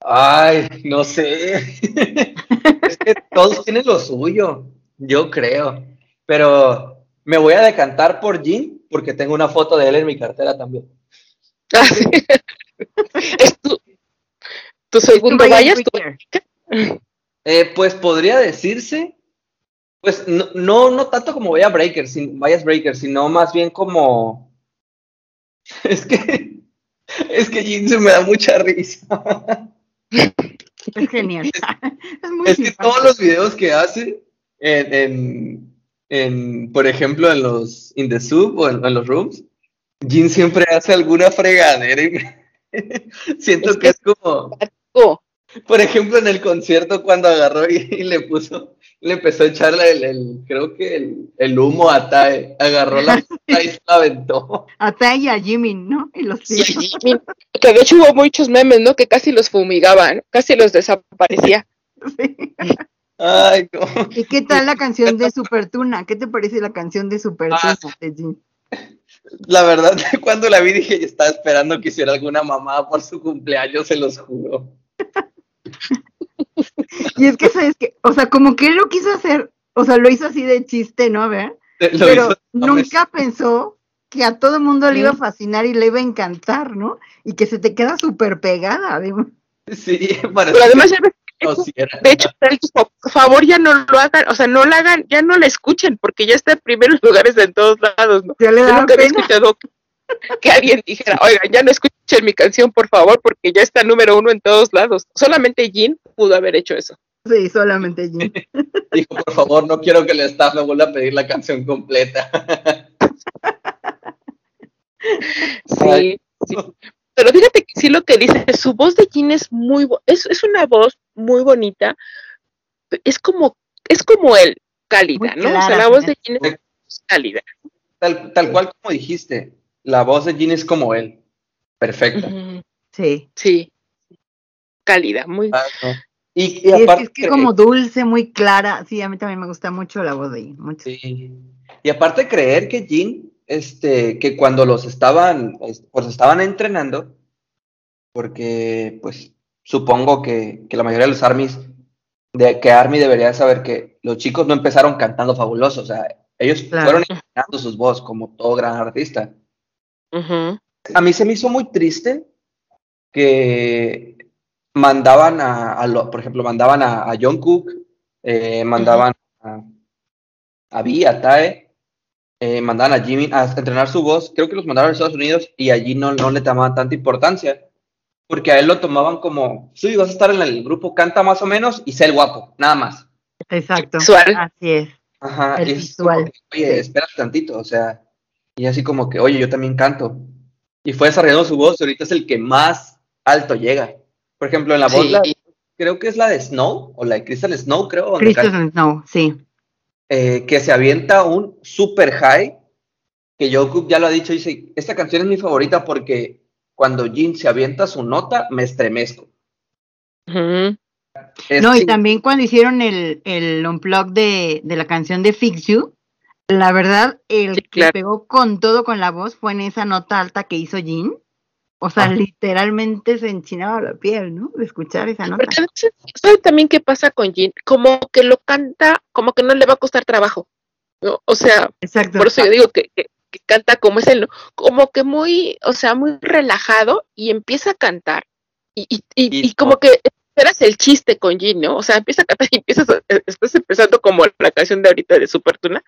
Ay, no sé. [LAUGHS] es que todos tienen lo suyo, yo creo. Pero me voy a decantar por Jean porque tengo una foto de él en mi cartera también. Ah, [LAUGHS] sí. es tu, tu segundo Breaker. Eh, pues podría decirse, pues no, no, no tanto como Vaya Breaker, sin, Bias Breaker, sino más bien como. [LAUGHS] Es que. Es que Jin se me da mucha risa. [LAUGHS] Es genial. es muy Es que todos los videos que hace en, en, en, por ejemplo, en los In the Soup o en, en los Rooms, Jin siempre hace alguna fregadera. y me- [LAUGHS] Siento Es que que- es como. Por ejemplo, en el concierto cuando agarró y, y le puso, le empezó a echarle el, el- creo que el, el humo a Tae, agarró la [LAUGHS] puta y se la aventó. A Tai y a Jimmy, ¿no? Y los sí, mi- que de hecho hubo muchos memes, ¿no? Que casi los fumigaban, casi los desaparecía. [LAUGHS] Sí. Ay, no. ¿Y qué tal la canción de [LAUGHS] Super Tuna? ¿Qué te parece la canción de Super Ah, Tuna de Jim? La verdad, [LAUGHS] cuando la vi dije, estaba esperando que hiciera alguna mamá por su cumpleaños, se los juro. Y es que, ¿sabes qué? O sea, como que él lo quiso hacer, o sea, lo hizo así de chiste, ¿no? ¿Ver? Lo Pero hizo- nunca pensó que a todo mundo le iba a fascinar y le iba a encantar, ¿no? Y que se te queda súper pegada. además. Sí, parece Pero además, ya ves, [LAUGHS] sí de hecho, él dijo, por favor, ya no lo hagan, o sea, no la hagan, ya no la escuchen, porque ya está en primeros [LAUGHS] lugares en todos lados, ¿no? Ya le nunca había pena. escuchado que, alguien dijera, oigan, ya no escuchen mi canción, por favor, porque ya está número uno en todos lados. Solamente Jin pudo haber hecho eso. Sí, solamente Jim. [LAUGHS] Dijo, por favor, no quiero que el staff me vuelva a pedir la canción completa. Sí, Ay. sí. Pero fíjate que sí lo que dice, su voz de Jin es muy, es, es una voz muy bonita, es como, es como él, cálida, Muy ¿no? o sea, la voz de. Jin es cálida. Tal, tal cual como dijiste, la voz de Jin es como él. Perfecta. Sí. Sí, cálida, muy... Ah, no. Y, y Y es que, aparte, es que como dulce, muy clara. Sí, a mí también me gusta mucho la voz de Jim. Mucho. sí. Y aparte creer que Jin, este, que cuando los estaban, es- pues estaban entrenando, porque pues supongo que, que la mayoría de los armies, de que Army debería saber que los chicos no empezaron cantando fabuloso, o sea, ellos Claro. fueron entrenando sus voz como todo gran artista. A mí se me hizo muy triste que mandaban a, a lo- por ejemplo, mandaban a, a John Cook, eh, mandaban a, a Vi, a Tae, eh, mandaban a Jimmy a entrenar su voz. Creo que los mandaron a Estados Unidos y allí no, no le tomaban tanta importancia, porque a él lo tomaban como, sí, vas a estar en el grupo, canta más o menos y sé el guapo, nada más. Exacto. Visual. Así es. Ajá, El y es visual, que, Oye, sí. espérate tantito, o sea, y así como que, oye, yo también canto. Y fue desarrollando su voz, y ahorita es el que más alto llega. Por ejemplo, en la voz, Sí. la- creo que es la de Snow, o la de Crystal Snow, creo, donde canta, Christian Snow, sí. eh, que se avienta un super high, que Jungkook ya lo ha dicho, dice, esta canción es mi favorita porque cuando Jin se avienta su nota, me estremezco. Es No, y también cuando hicieron el, el unplug de, de la canción de Fix You, la verdad, el Sí, que pegó con todo con la voz fue en esa nota alta que hizo Jean. O sea, Ah. literalmente se enchinaba la piel, ¿no? De escuchar esa nota. Porque además, ¿sabe también qué pasa con Jin? Como que lo canta, como que no le va a costar trabajo. ¿no? O sea, Exacto. por eso yo digo que, que- que canta como es él, como que muy, o sea, muy relajado y empieza a cantar. Y, y, y, Y- y como que esperas el chiste con Jin, ¿no? O sea, empieza a cantar y empiezas, a- eh, estás empezando como la canción de ahorita de Super Tuna,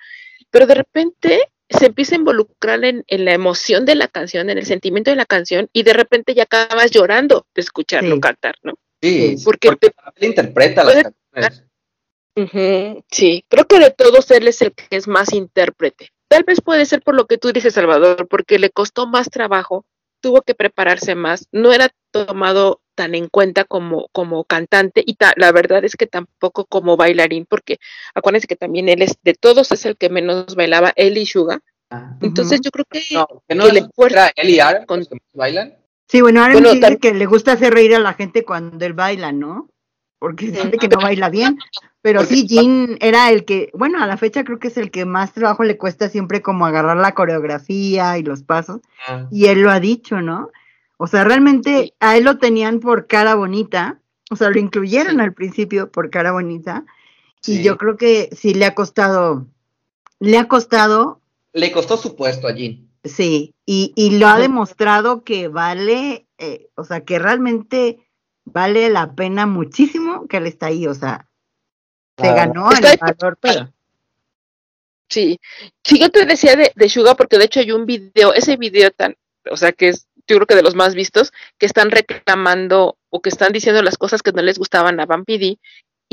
pero de repente se empieza a involucrar en, en la emoción de la canción, en el sentimiento de la canción, y de repente ya acabas llorando de escucharlo Sí. cantar, ¿no? Sí, Porque porque, él interpreta las canciones. Sí, creo que de todos él es el que es más intérprete. Tal vez puede ser por lo que tú dices, Salvador, porque le costó más trabajo, tuvo que prepararse más, no era tomado tan en cuenta como, como cantante y ta- la verdad es que tampoco como bailarín, porque acuérdense que también él es, de todos es el que menos bailaba, él y Suga. Ah, Entonces yo creo que No, que no que es le fuerza era él y Aaron con- los que más bailan. Sí, bueno, me dice que le gusta hacer reír a la gente cuando él baila, ¿no? Porque siente que no baila bien. Pero Porque- sí, Jin era el que, bueno, a la fecha creo que es el que más trabajo le cuesta siempre como agarrar la coreografía y los pasos. Ah, Y él lo ha dicho, ¿no? O sea, realmente Sí. a él lo tenían por cara bonita. O sea, lo incluyeron Sí. al principio por cara bonita. Y sí. yo creo que sí le ha costado, le ha costado Le costó su puesto a Jin. Sí, y, y lo ha demostrado que vale, eh, o sea, que realmente vale la pena muchísimo que él está ahí, o sea, se ganó el valor, pero Sí, sí, yo te decía de, de Suga porque de hecho hay un video, ese video tan, o sea, que es yo creo que de los más vistos, que están reclamando o que están diciendo las cosas que no les gustaban a Vampiri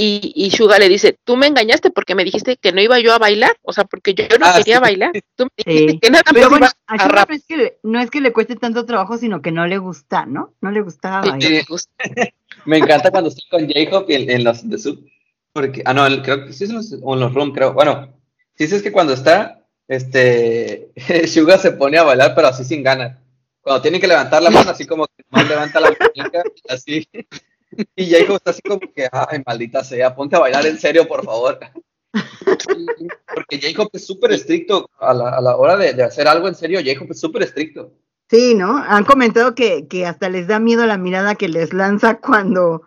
y, y Suga le dice, tú me engañaste porque me dijiste que no iba yo a bailar, o sea, porque yo no Ah, quería sí. bailar, [LAUGHS] tú me dijiste Sí. que nada pero más bueno, a a rap. no es, que le, no es que le cueste tanto trabajo, sino que no le gusta, ¿no? No le gustaba Sí, bailar. me gusta. [LAUGHS] Me encanta cuando estoy con J-Hope en, en los de Sub. Porque, ah, no, el- creo que sí es los, o en los room, creo. Bueno, sí es que cuando está, este, [LAUGHS] Suga se pone a bailar, pero así sin ganas. Cuando tiene que levantar la mano, así como que más levanta la muñeca, así. [LAUGHS] Y J-Hope está así como que, ay, maldita sea, ponte a bailar en serio, por favor. [LAUGHS] Porque J-Hope es súper estricto a la, a la hora de, de hacer algo en serio. J-Hope es súper estricto. Sí, ¿no? Han comentado que, que hasta les da miedo la mirada que les lanza cuando,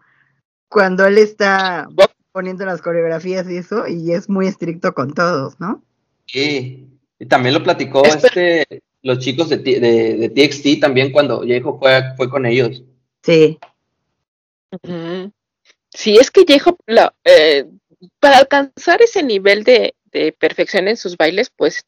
cuando él está poniendo las coreografías y eso, y es muy estricto con todos, ¿no? Sí, y también lo platicó este, los chicos de, T- de, de TXT también cuando J-Hope fue, fue con ellos. Sí. Sí, es que J-Hope, la- eh, para alcanzar ese nivel de, de perfección en sus bailes, pues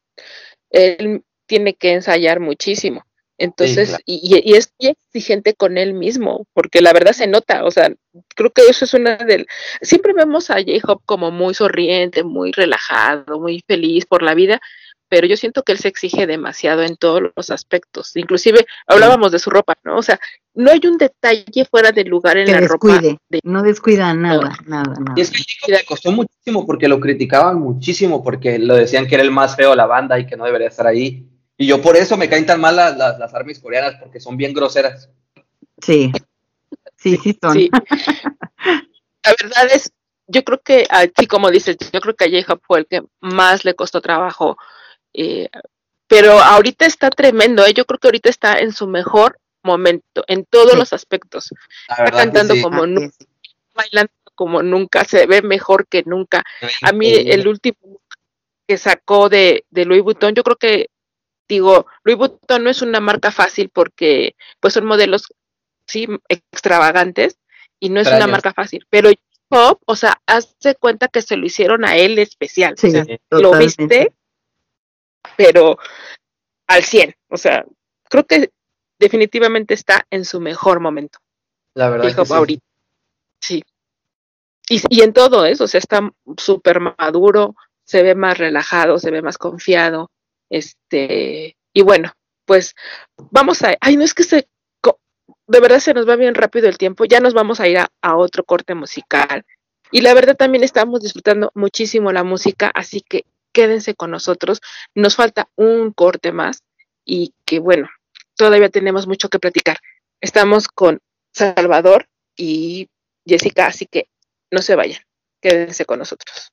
él tiene que ensayar muchísimo. Entonces, claro. y, es muy exigente con él mismo, porque la verdad se nota, o sea, creo que eso es una del... Siempre vemos a J-Hope como muy sonriente, muy relajado, muy feliz por la vida, pero yo siento que él se exige demasiado en todos los aspectos. Inclusive hablábamos de su ropa, ¿no? O sea, no hay un detalle fuera de lugar en Que la ropa descuide, de no descuida nada, nada, nada. Y es que a J-Hope le costó muchísimo porque lo criticaban muchísimo porque lo decían que era el más feo de la banda y que no debería estar ahí. Y yo por eso me caen tan mal las, las, las armies coreanas porque son bien groseras. Sí, sí, sí son. Sí. [LAUGHS] La verdad es, yo creo que, así como dices, yo creo que a J-Hope fue el que más le costó trabajo. Eh, pero ahorita está tremendo, ¿eh? yo creo que ahorita está en su mejor momento, en todos Sí. los aspectos. Está cantando sí. como Así nunca, es. bailando como nunca, se ve mejor que nunca. A mí el último que sacó de, de Louis Vuitton, yo creo que, digo, Louis Vuitton no es una marca fácil porque pues son modelos, sí, extravagantes y no es una marca fácil, pero Pop, o sea, hazte cuenta que se lo hicieron a él especial, Sí, o sea, lo viste, pero al 100, o sea, creo que definitivamente está en su mejor momento. La verdad Dijo que sí. ahorita. Sí. Y, y en todo eso, o sea, está súper maduro, se ve más relajado, se ve más confiado. Este, y bueno, pues vamos a. Ay, no es que se. De verdad se nos va bien rápido el tiempo. Ya nos vamos a ir a, a otro corte musical. Y la verdad también estamos disfrutando muchísimo la música, así que quédense con nosotros. Nos falta un corte más y que bueno, todavía tenemos mucho que platicar. Estamos con Salvador y Jessica, así que no se vayan, quédense con nosotros.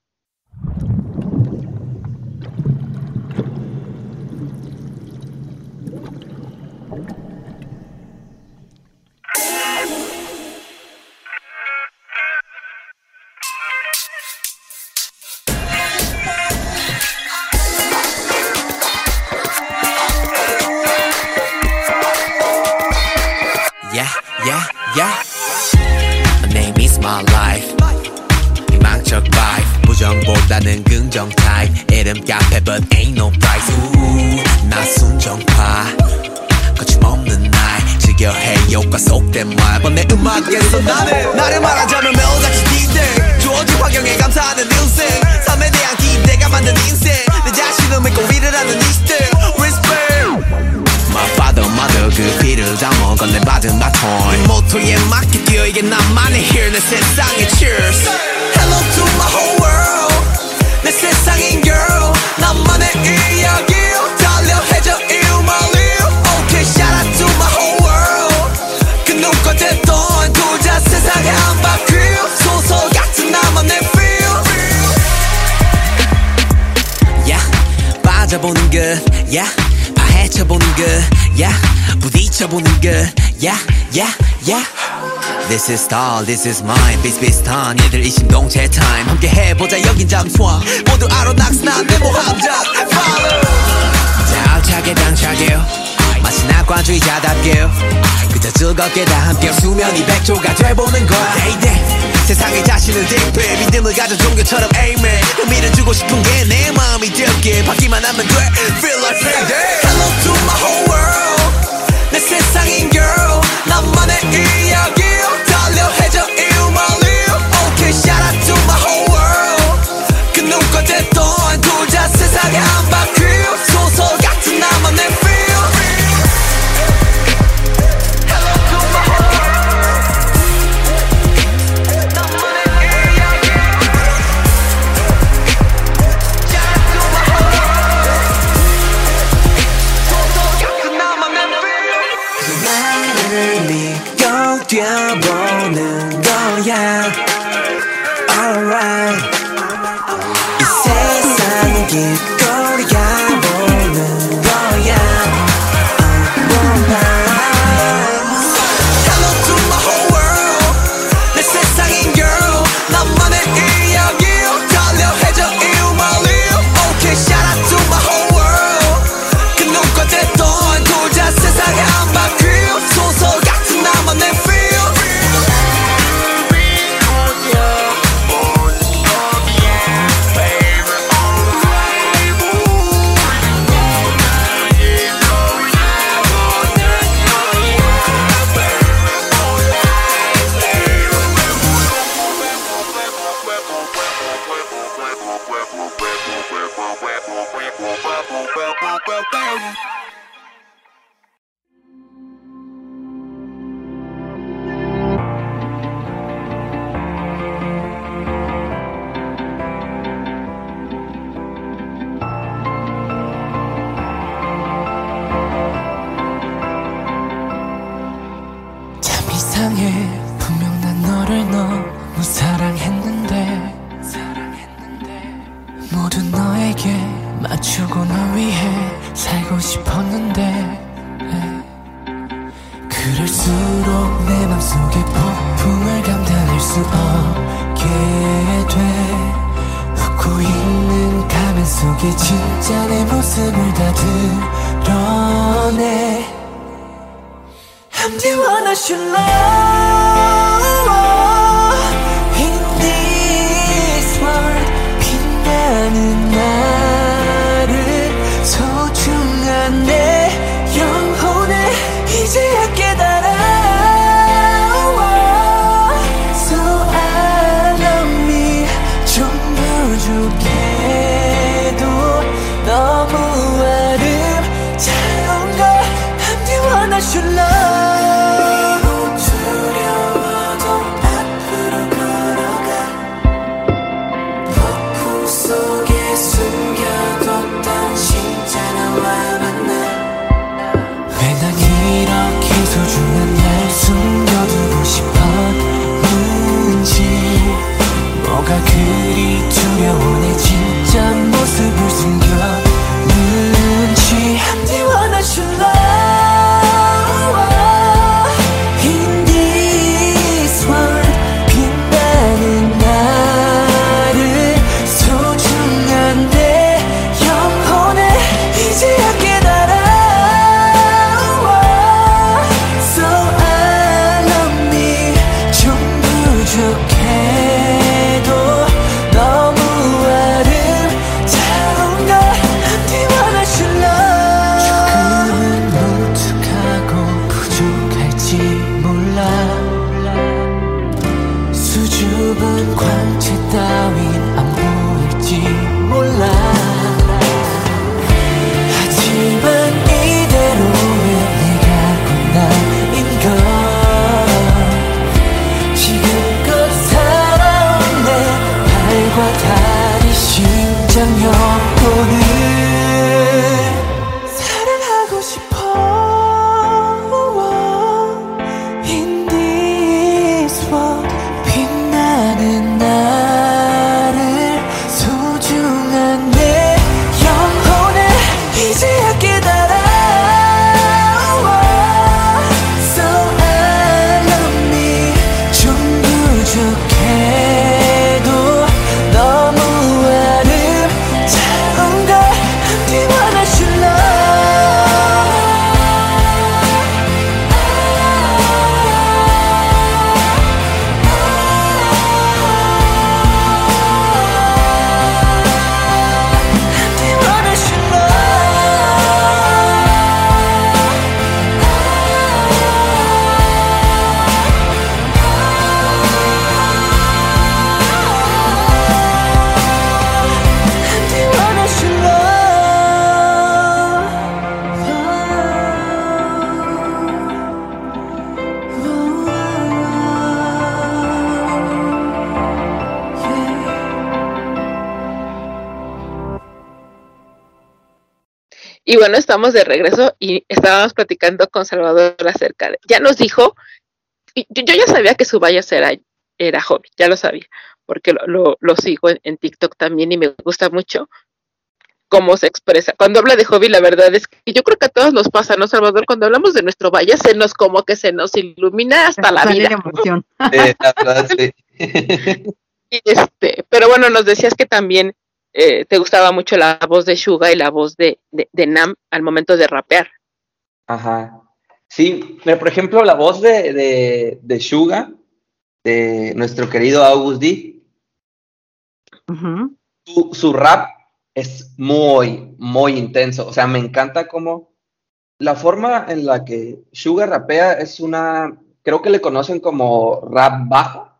희망적 vibe. 부정보다는 긍정 type. 이름 카페 but ain't no price. 우우, 나 순정파. 거침없는 날 즐겨해 효과 속된 말. 번내 음악에서 나는 나를 말하자면 매일같이 디데 주어진 환경에 감사하는 인생. 삶에 대한 기대가 만든 인생. 내 자신을 믿고 일을 하는 이 시대. Respect. My father, mother 그 피를 담아 건네받은 바톤 모토에 맞게 뛰어 이게 나만의 here 내 세상 것 yeah yeah yeah. This is star, this is mine. 비슷비슷한 얘들 이심동체 time. 함께 해보자 여긴 잠수함. 모두 알아 낙스난 내 모함장 Follow 당차게 마치 낙관주의자답게 그저 즐겁게 다 함께 수면이 백조가 돼보는 거야. Day day 세상에 자신을 대입해. 믿음을 가져 종교처럼 amen 의미를 주고 싶은 게 내 마음이 되게 받기만 하면 돼. Feel like payday Hello to my whole world 내 세상인 girl 나만의 이야기 달려 you my live Okay shout out to my whole world 그 누가 됐던 둘자 세상에 한 바퀴 소 Y bueno, estamos de regreso y estábamos platicando con Salvador acerca de. Ya nos dijo, y yo, yo ya sabía que su bias era, era hobby, ya lo sabía, porque lo, lo, lo sigo en, en TikTok también y me gusta mucho cómo se expresa. Cuando habla de hobby, la verdad es que yo creo que a todos nos pasa, ¿no, Salvador? Cuando hablamos de nuestro valle, se nos como que se nos ilumina hasta la vida. emoción. [LAUGHS] La verdad, sí. [LAUGHS] Y este, pero bueno, nos decías que también eh, te gustaba mucho la voz de Suga y la voz de, de, de Nam al momento de rapear. Ajá. Sí, pero por ejemplo, la voz de, de, de Suga, de nuestro querido August D, su, su rap es muy, muy intenso. O sea, me encanta cómo la forma en la que Suga rapea es una, creo que le conocen como rap bajo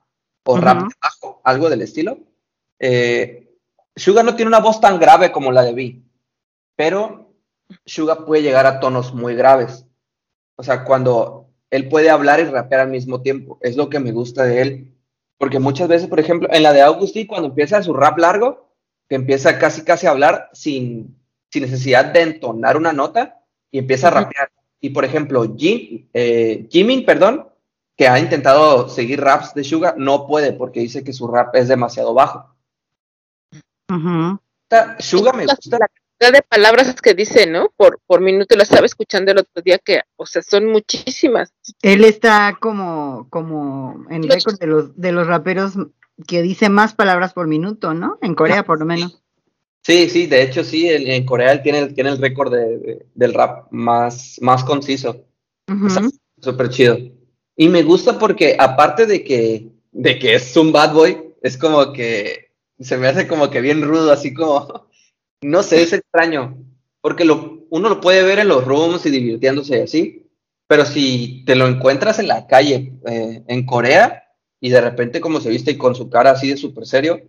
o rap bajo, algo del estilo. Eh, Suga no tiene una voz tan grave como la de B, pero Suga puede llegar a tonos muy graves. O sea, cuando él puede hablar y rapear al mismo tiempo, es lo que me gusta de él. Porque muchas veces, por ejemplo, en la de Augusty, cuando empieza su rap largo, que empieza casi casi a hablar sin, sin necesidad de entonar una nota y empieza a rapear. Y por ejemplo, Jim, eh, Jimin, perdón, que ha intentado seguir raps de Suga, no puede porque dice que su rap es demasiado bajo. Ujú. Esta- Suga me La- gusta. La cantidad de palabras que dice, ¿no? Por, por minuto, lo estaba escuchando el otro día que, o sea, son muchísimas. Él está como, como en Los- récord de los, de los raperos que dice más palabras por minuto, ¿no? En Corea, por lo menos. Sí, sí, de hecho sí, en, en Corea él tiene, el- tiene el récord de- de- del rap más, más conciso. Está súper chido. Y me gusta porque aparte de que, de que es un bad boy, es como que se me hace como que bien rudo, así como, no sé, es extraño. Porque lo, uno lo puede ver en los rooms y divirtiéndose y así, pero si te lo encuentras en la calle eh, en Corea y de repente como se viste y con su cara así de súper serio,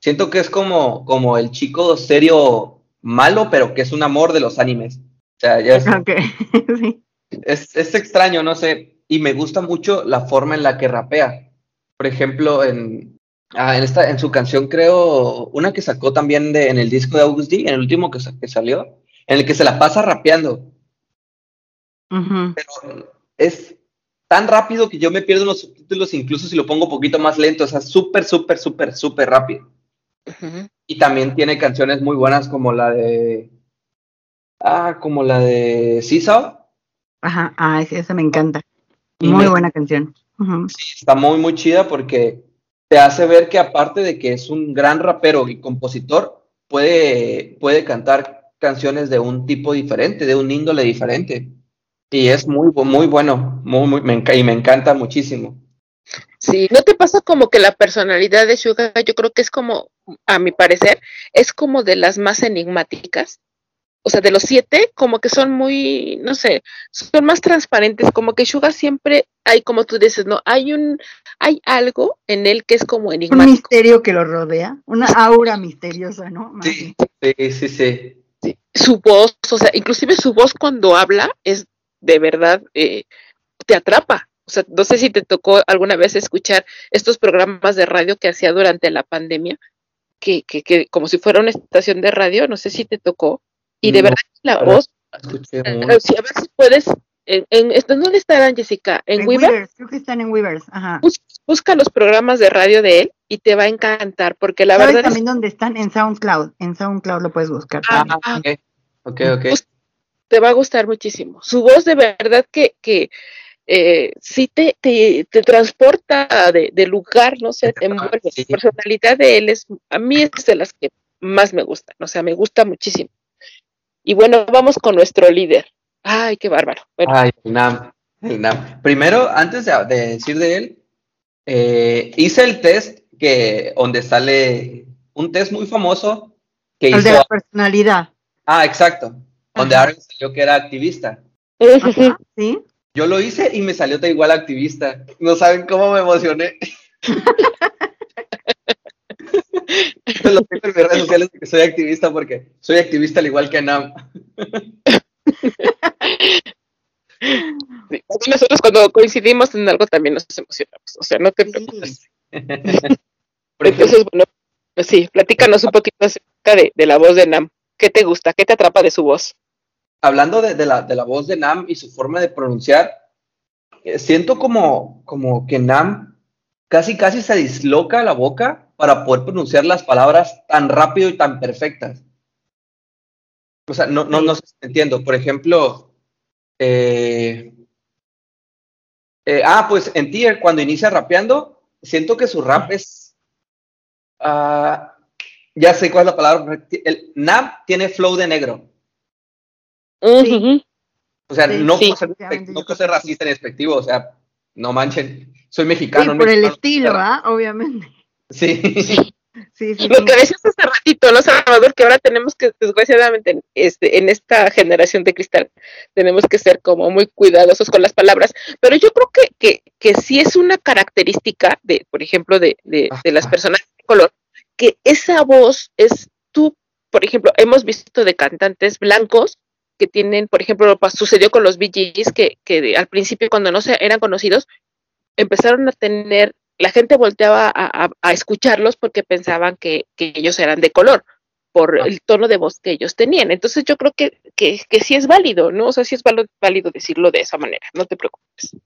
siento que es como, como el chico serio malo, pero que es un amor de los animes. O sea, ya es, [LAUGHS] Ok, [LAUGHS] sí. es, es extraño, no sé, y me gusta mucho la forma en la que rapea. Por ejemplo, en, ah, en, esta, en su canción, creo, una que sacó también de, en el disco de August D, en el último que, sa- que salió, en el que se la pasa rapeando, pero es tan rápido que yo me pierdo en los subtítulos, incluso si lo pongo un poquito más lento, o sea, súper, súper, súper, súper rápido. Y también tiene canciones muy buenas como la de... Ah, como la de Seesaw. Ajá, ah, ese me encanta. Y Muy me- buena canción. Ujú. está muy, muy chida porque te hace ver que aparte de que es un gran rapero y compositor, puede, puede cantar canciones de un tipo diferente, de un índole diferente. Y es muy, muy bueno, muy, muy, y me encanta muchísimo. Sí, ¿no te pasa como que la personalidad de Suga, yo creo que es como, a mi parecer, es como de las más enigmáticas? O sea, de los siete, como que son muy, no sé, son más transparentes, como que Suga siempre hay, como tú dices, ¿no? Hay un, hay algo en él que es como Un enigmático. misterio que lo rodea, una aura misteriosa, ¿no? Sí, sí, sí. Su voz, o sea, inclusive su voz cuando habla es de verdad, eh, te atrapa. O sea, no sé si te tocó alguna vez escuchar estos programas de radio que hacía durante la pandemia, que, que, que como si fuera una estación de radio, no sé si te tocó. Y de No, verdad que la voz, a ver si puedes, en, en, esto- ¿dónde estarán, Jessica? En, En Weaver, Weavers, creo que están en Weavers, ajá. Bus- busca los programas de radio de él y te va a encantar, porque la ¿Sabes verdad es también dónde están? En SoundCloud. En SoundCloud lo puedes buscar. Ah, también. Ah, ok, ok, ok. Te va a gustar muchísimo. Su voz de verdad que, que eh, sí te, te, te transporta de, de lugar, no sé, te envuelve. Sí. La personalidad de él es, a mí es de las que más me gustan, o sea, me gusta muchísimo. Y bueno, vamos con nuestro líder. Ay, qué bárbaro. Bueno, Ay, el Nam, el Nam. Primero, antes de, de decir de él, eh, hice el test que donde sale un test muy famoso que El de la personalidad. Ah, exacto. Donde. Aaron salió que era activista. Ajá, [LAUGHS] ¿Sí? Yo lo hice y me salió da igual activista. No saben cómo me emocioné. [LAUGHS] Yo lo tengo en mis redes sociales que soy activista porque soy activista al igual que Nam. sí, nosotros cuando coincidimos en algo también nos emocionamos, o sea, no te preocupes. [LAUGHS] Entonces, bueno, pues sí, platícanos un poquito acerca de, de la voz de Nam. ¿Qué te gusta? ¿Qué te atrapa de su voz? hablando de, de la, de la voz de Nam y su forma de pronunciar, eh, siento como, como que Nam casi, casi se disloca la boca para poder pronunciar las palabras tan rápido y tan perfectas. O sea, no, no, no sé si entiendo. Por ejemplo, eh, eh, ah, pues en Tier, cuando inicia rapeando, siento que su rap es. ah, ya sé cuál es la palabra. El Nam tiene flow de negro. Ujú. O sea, Sí, no, sí. puedo ser, no puedo ser sí. racista ni despectivo, o sea, no manchen. Soy Sí, mexicano. no por el mexicano. estilo, ¿ah? Obviamente. Sí. Sí, sí, Lo que decías hace ratito, ¿no, Salvador? Que ahora tenemos que, desgraciadamente, en, este, en esta generación de cristal, tenemos que ser como muy cuidadosos con las palabras. Pero yo creo que, que, que sí es una característica de, por ejemplo, de, de, de las personas de color, que esa voz es tú, por ejemplo, hemos visto de cantantes blancos que tienen, por ejemplo, sucedió con los Gees, que, que de- al principio cuando no se eran conocidos, empezaron a tener, la gente volteaba a, a- a escucharlos porque pensaban que, que ellos eran de color, por el tono de voz que ellos tenían. Entonces yo creo que, que, que sí es válido, ¿no? O sea, sí es válido decirlo de esa manera, no te preocupes.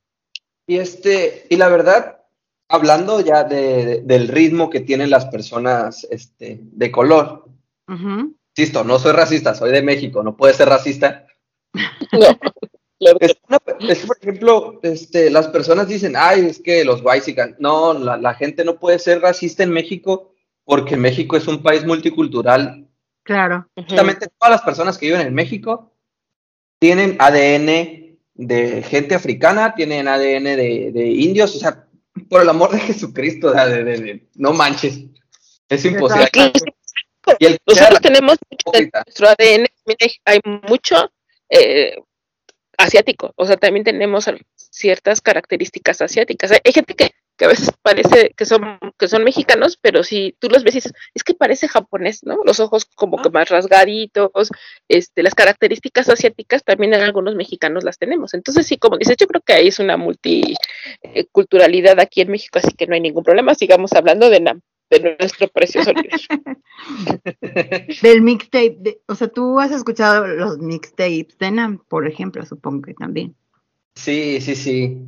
Y este, y la verdad, hablando ya de, de- del ritmo que tienen las personas este, de color, Ujú. insisto, no soy racista, soy de México, no puede ser racista. [LAUGHS] No, claro que Es, una- es que, por ejemplo, este, las personas dicen, ay, es que los White No, la, la gente no puede ser racista en México porque México es un país multicultural. Claro. Justamente todas las personas que viven en México tienen ADN de gente africana, tienen ADN de, de indios, o sea, por el amor de Jesucristo, de- de- de- no manches, es imposible. Claro, Y el Nosotros tenemos mucho de hipócrita. nuestro ADN, hay mucho eh, asiático, o sea, también tenemos ciertas características asiáticas. Hay, gente que, que a veces parece que son, que son mexicanos, pero si tú los ves y dices, es que parece japonés, ¿no? Los ojos como que más rasgaditos, este, las características asiáticas también en algunos mexicanos las tenemos. Entonces, sí, como dices, yo creo que ahí es una multiculturalidad aquí en México, así que no hay ningún problema. Sigamos hablando de, Nam, de nuestro precioso [LAUGHS] líder. [LAUGHS] Del mixtape. de- o sea, tú has escuchado los mixtapes de Nam, por ejemplo, supongo que también. Sí, sí, sí.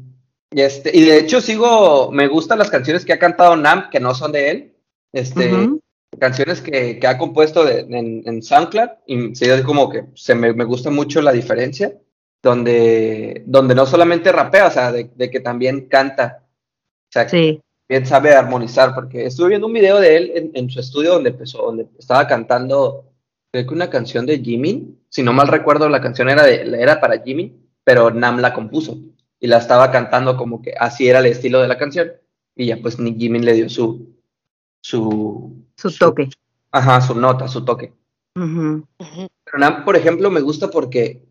Y, este, y de hecho sigo, me gustan las canciones que ha cantado Nam, que no son de él. Este, canciones que, que ha compuesto de- en, en SoundCloud y sí, es como que se me, me gusta mucho la diferencia, donde, donde no solamente rapea, o sea, de, de que también canta, o sea, Sí. Bien sabe armonizar, porque estuve viendo un video de él en, en su estudio donde empezó, donde estaba cantando, creo que una canción de Jimin, si no mal recuerdo, la canción era, de, era para Jimin, pero Nam la compuso y la estaba cantando como que así era el estilo de la canción y ya pues ni Jimin le dio su, su, Su toque. Ajá, su nota, su toque. Pero Nam, por ejemplo, me gusta porque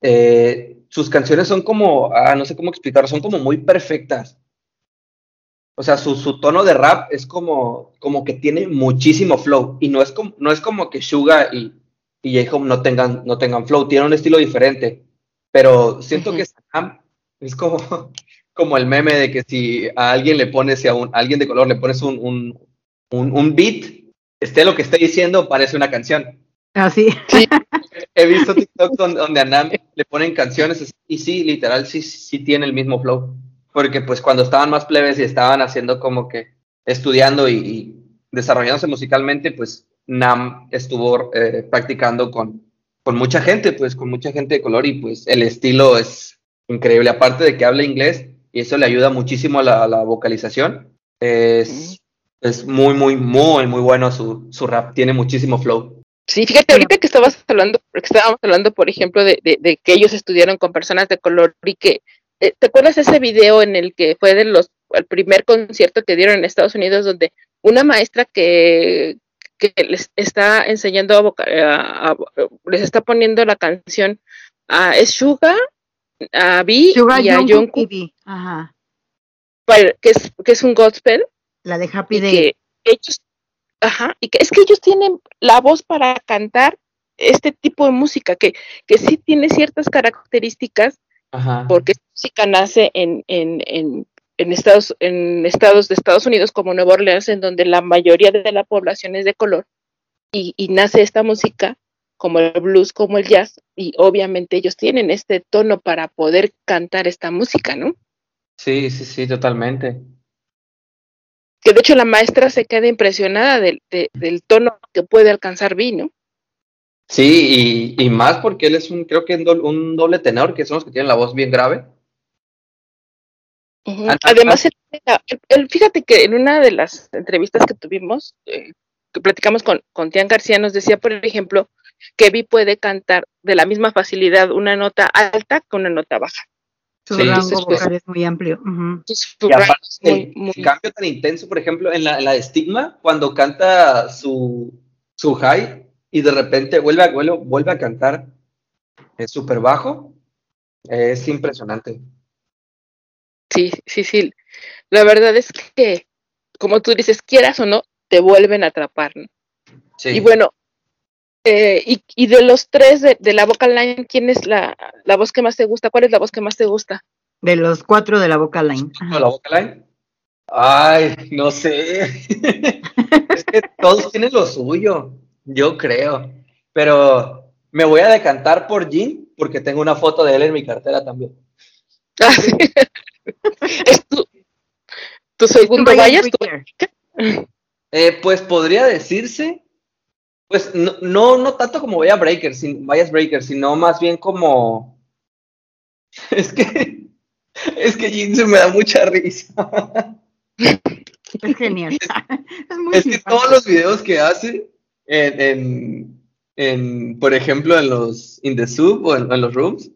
eh, sus canciones son como, ah, no sé cómo explicar, son como muy perfectas. O sea, su, su tono de rap es como, como que tiene muchísimo flow. Y no es como, no es como que Suga y, y J-Hope no tengan, no tengan flow, tienen un estilo diferente. Pero siento Ujú. que Sam es como, [LAUGHS] como el meme de que si a alguien le pones, si a, un, a alguien de color le pones un, un, un, un beat, esté lo que esté diciendo, parece una canción. Así. [LAUGHS] He visto TikTok donde, donde a Nam le ponen canciones y sí, literal, sí, sí tiene el mismo flow. Porque pues cuando estaban más plebes y estaban haciendo como que estudiando y, y desarrollándose musicalmente, pues Nam estuvo eh, practicando con, con mucha gente, pues con mucha gente de color y pues el estilo es increíble. Aparte de que habla inglés y eso le ayuda muchísimo a la, a la vocalización, es, es muy, muy, muy, muy bueno su, su rap, tiene muchísimo flow. Sí, fíjate, ahorita que estabas hablando, porque estábamos hablando, por ejemplo, de, de, de que ellos estudiaron con personas de color y que, ¿te acuerdas ese video en el que fue de los, el primer concierto que dieron en Estados Unidos donde una maestra que, que les está enseñando a, voca- a- a- les está poniendo la canción a es Suga, a B Sugar y a Jungkook Jungkook, y V. Ajá. para- que es, que es un gospel, La de Happy y Day. que ellos, ajá, y que es que ellos tienen la voz para cantar este tipo de música, que, que sí tiene ciertas características, Ajá. porque esta música nace en, en, en, en Estados, en estados de Estados Unidos como Nueva Orleans, en donde la mayoría de la población es de color, y, y nace esta música, como el blues, como el jazz, y obviamente ellos tienen este tono para poder cantar esta música, ¿no? Sí, sí, sí, totalmente. Que de hecho la maestra se queda impresionada del, de- del tono que puede alcanzar Vi, ¿no? Sí, y, y más porque él es un, creo que un doble, un doble tenor, que son los que tienen la voz bien grave. Además, él- él- él- fíjate que en una de las entrevistas que tuvimos, eh, que platicamos con, con Tian García, nos decía, por ejemplo, que Vi puede cantar de la misma facilidad una nota alta que una nota baja. Su Sí, rango entonces, pues, vocal es muy amplio. su Y aparte, es muy- el, muy- el cambio tan intenso, por ejemplo, en la, en la de Stigma, cuando canta su, su high y de repente vuelve a, vuelve, vuelve a cantar es súper bajo, es impresionante. Sí, sí, sí. La verdad es que, como tú dices, quieras o no, te vuelven a atrapar, ¿no? Sí. Y bueno, eh, y, y de los tres de, de la vocal line, ¿quién es la, la voz que más te gusta? ¿Cuál es la voz que más te gusta? De los cuatro de la vocal line. ¿Con la vocal line? Ay, no sé. [LAUGHS] es que todos tienen lo suyo, yo creo. Pero me voy a decantar por Jin porque tengo una foto de él en mi cartera también. Ah, sí. [LAUGHS] es tu, tu segundo Breaker. Eh, pues podría decirse, pues no, no, no tanto como Vaya Breaker, sin, Vayas Breaker, sino más bien como. [LAUGHS] Es que. Es que Jin se me da mucha risa. [LAUGHS] Es genial. es muy Es que todos los videos que hace, en, en, en, por ejemplo, en los In the Soup o en, en los Rooms,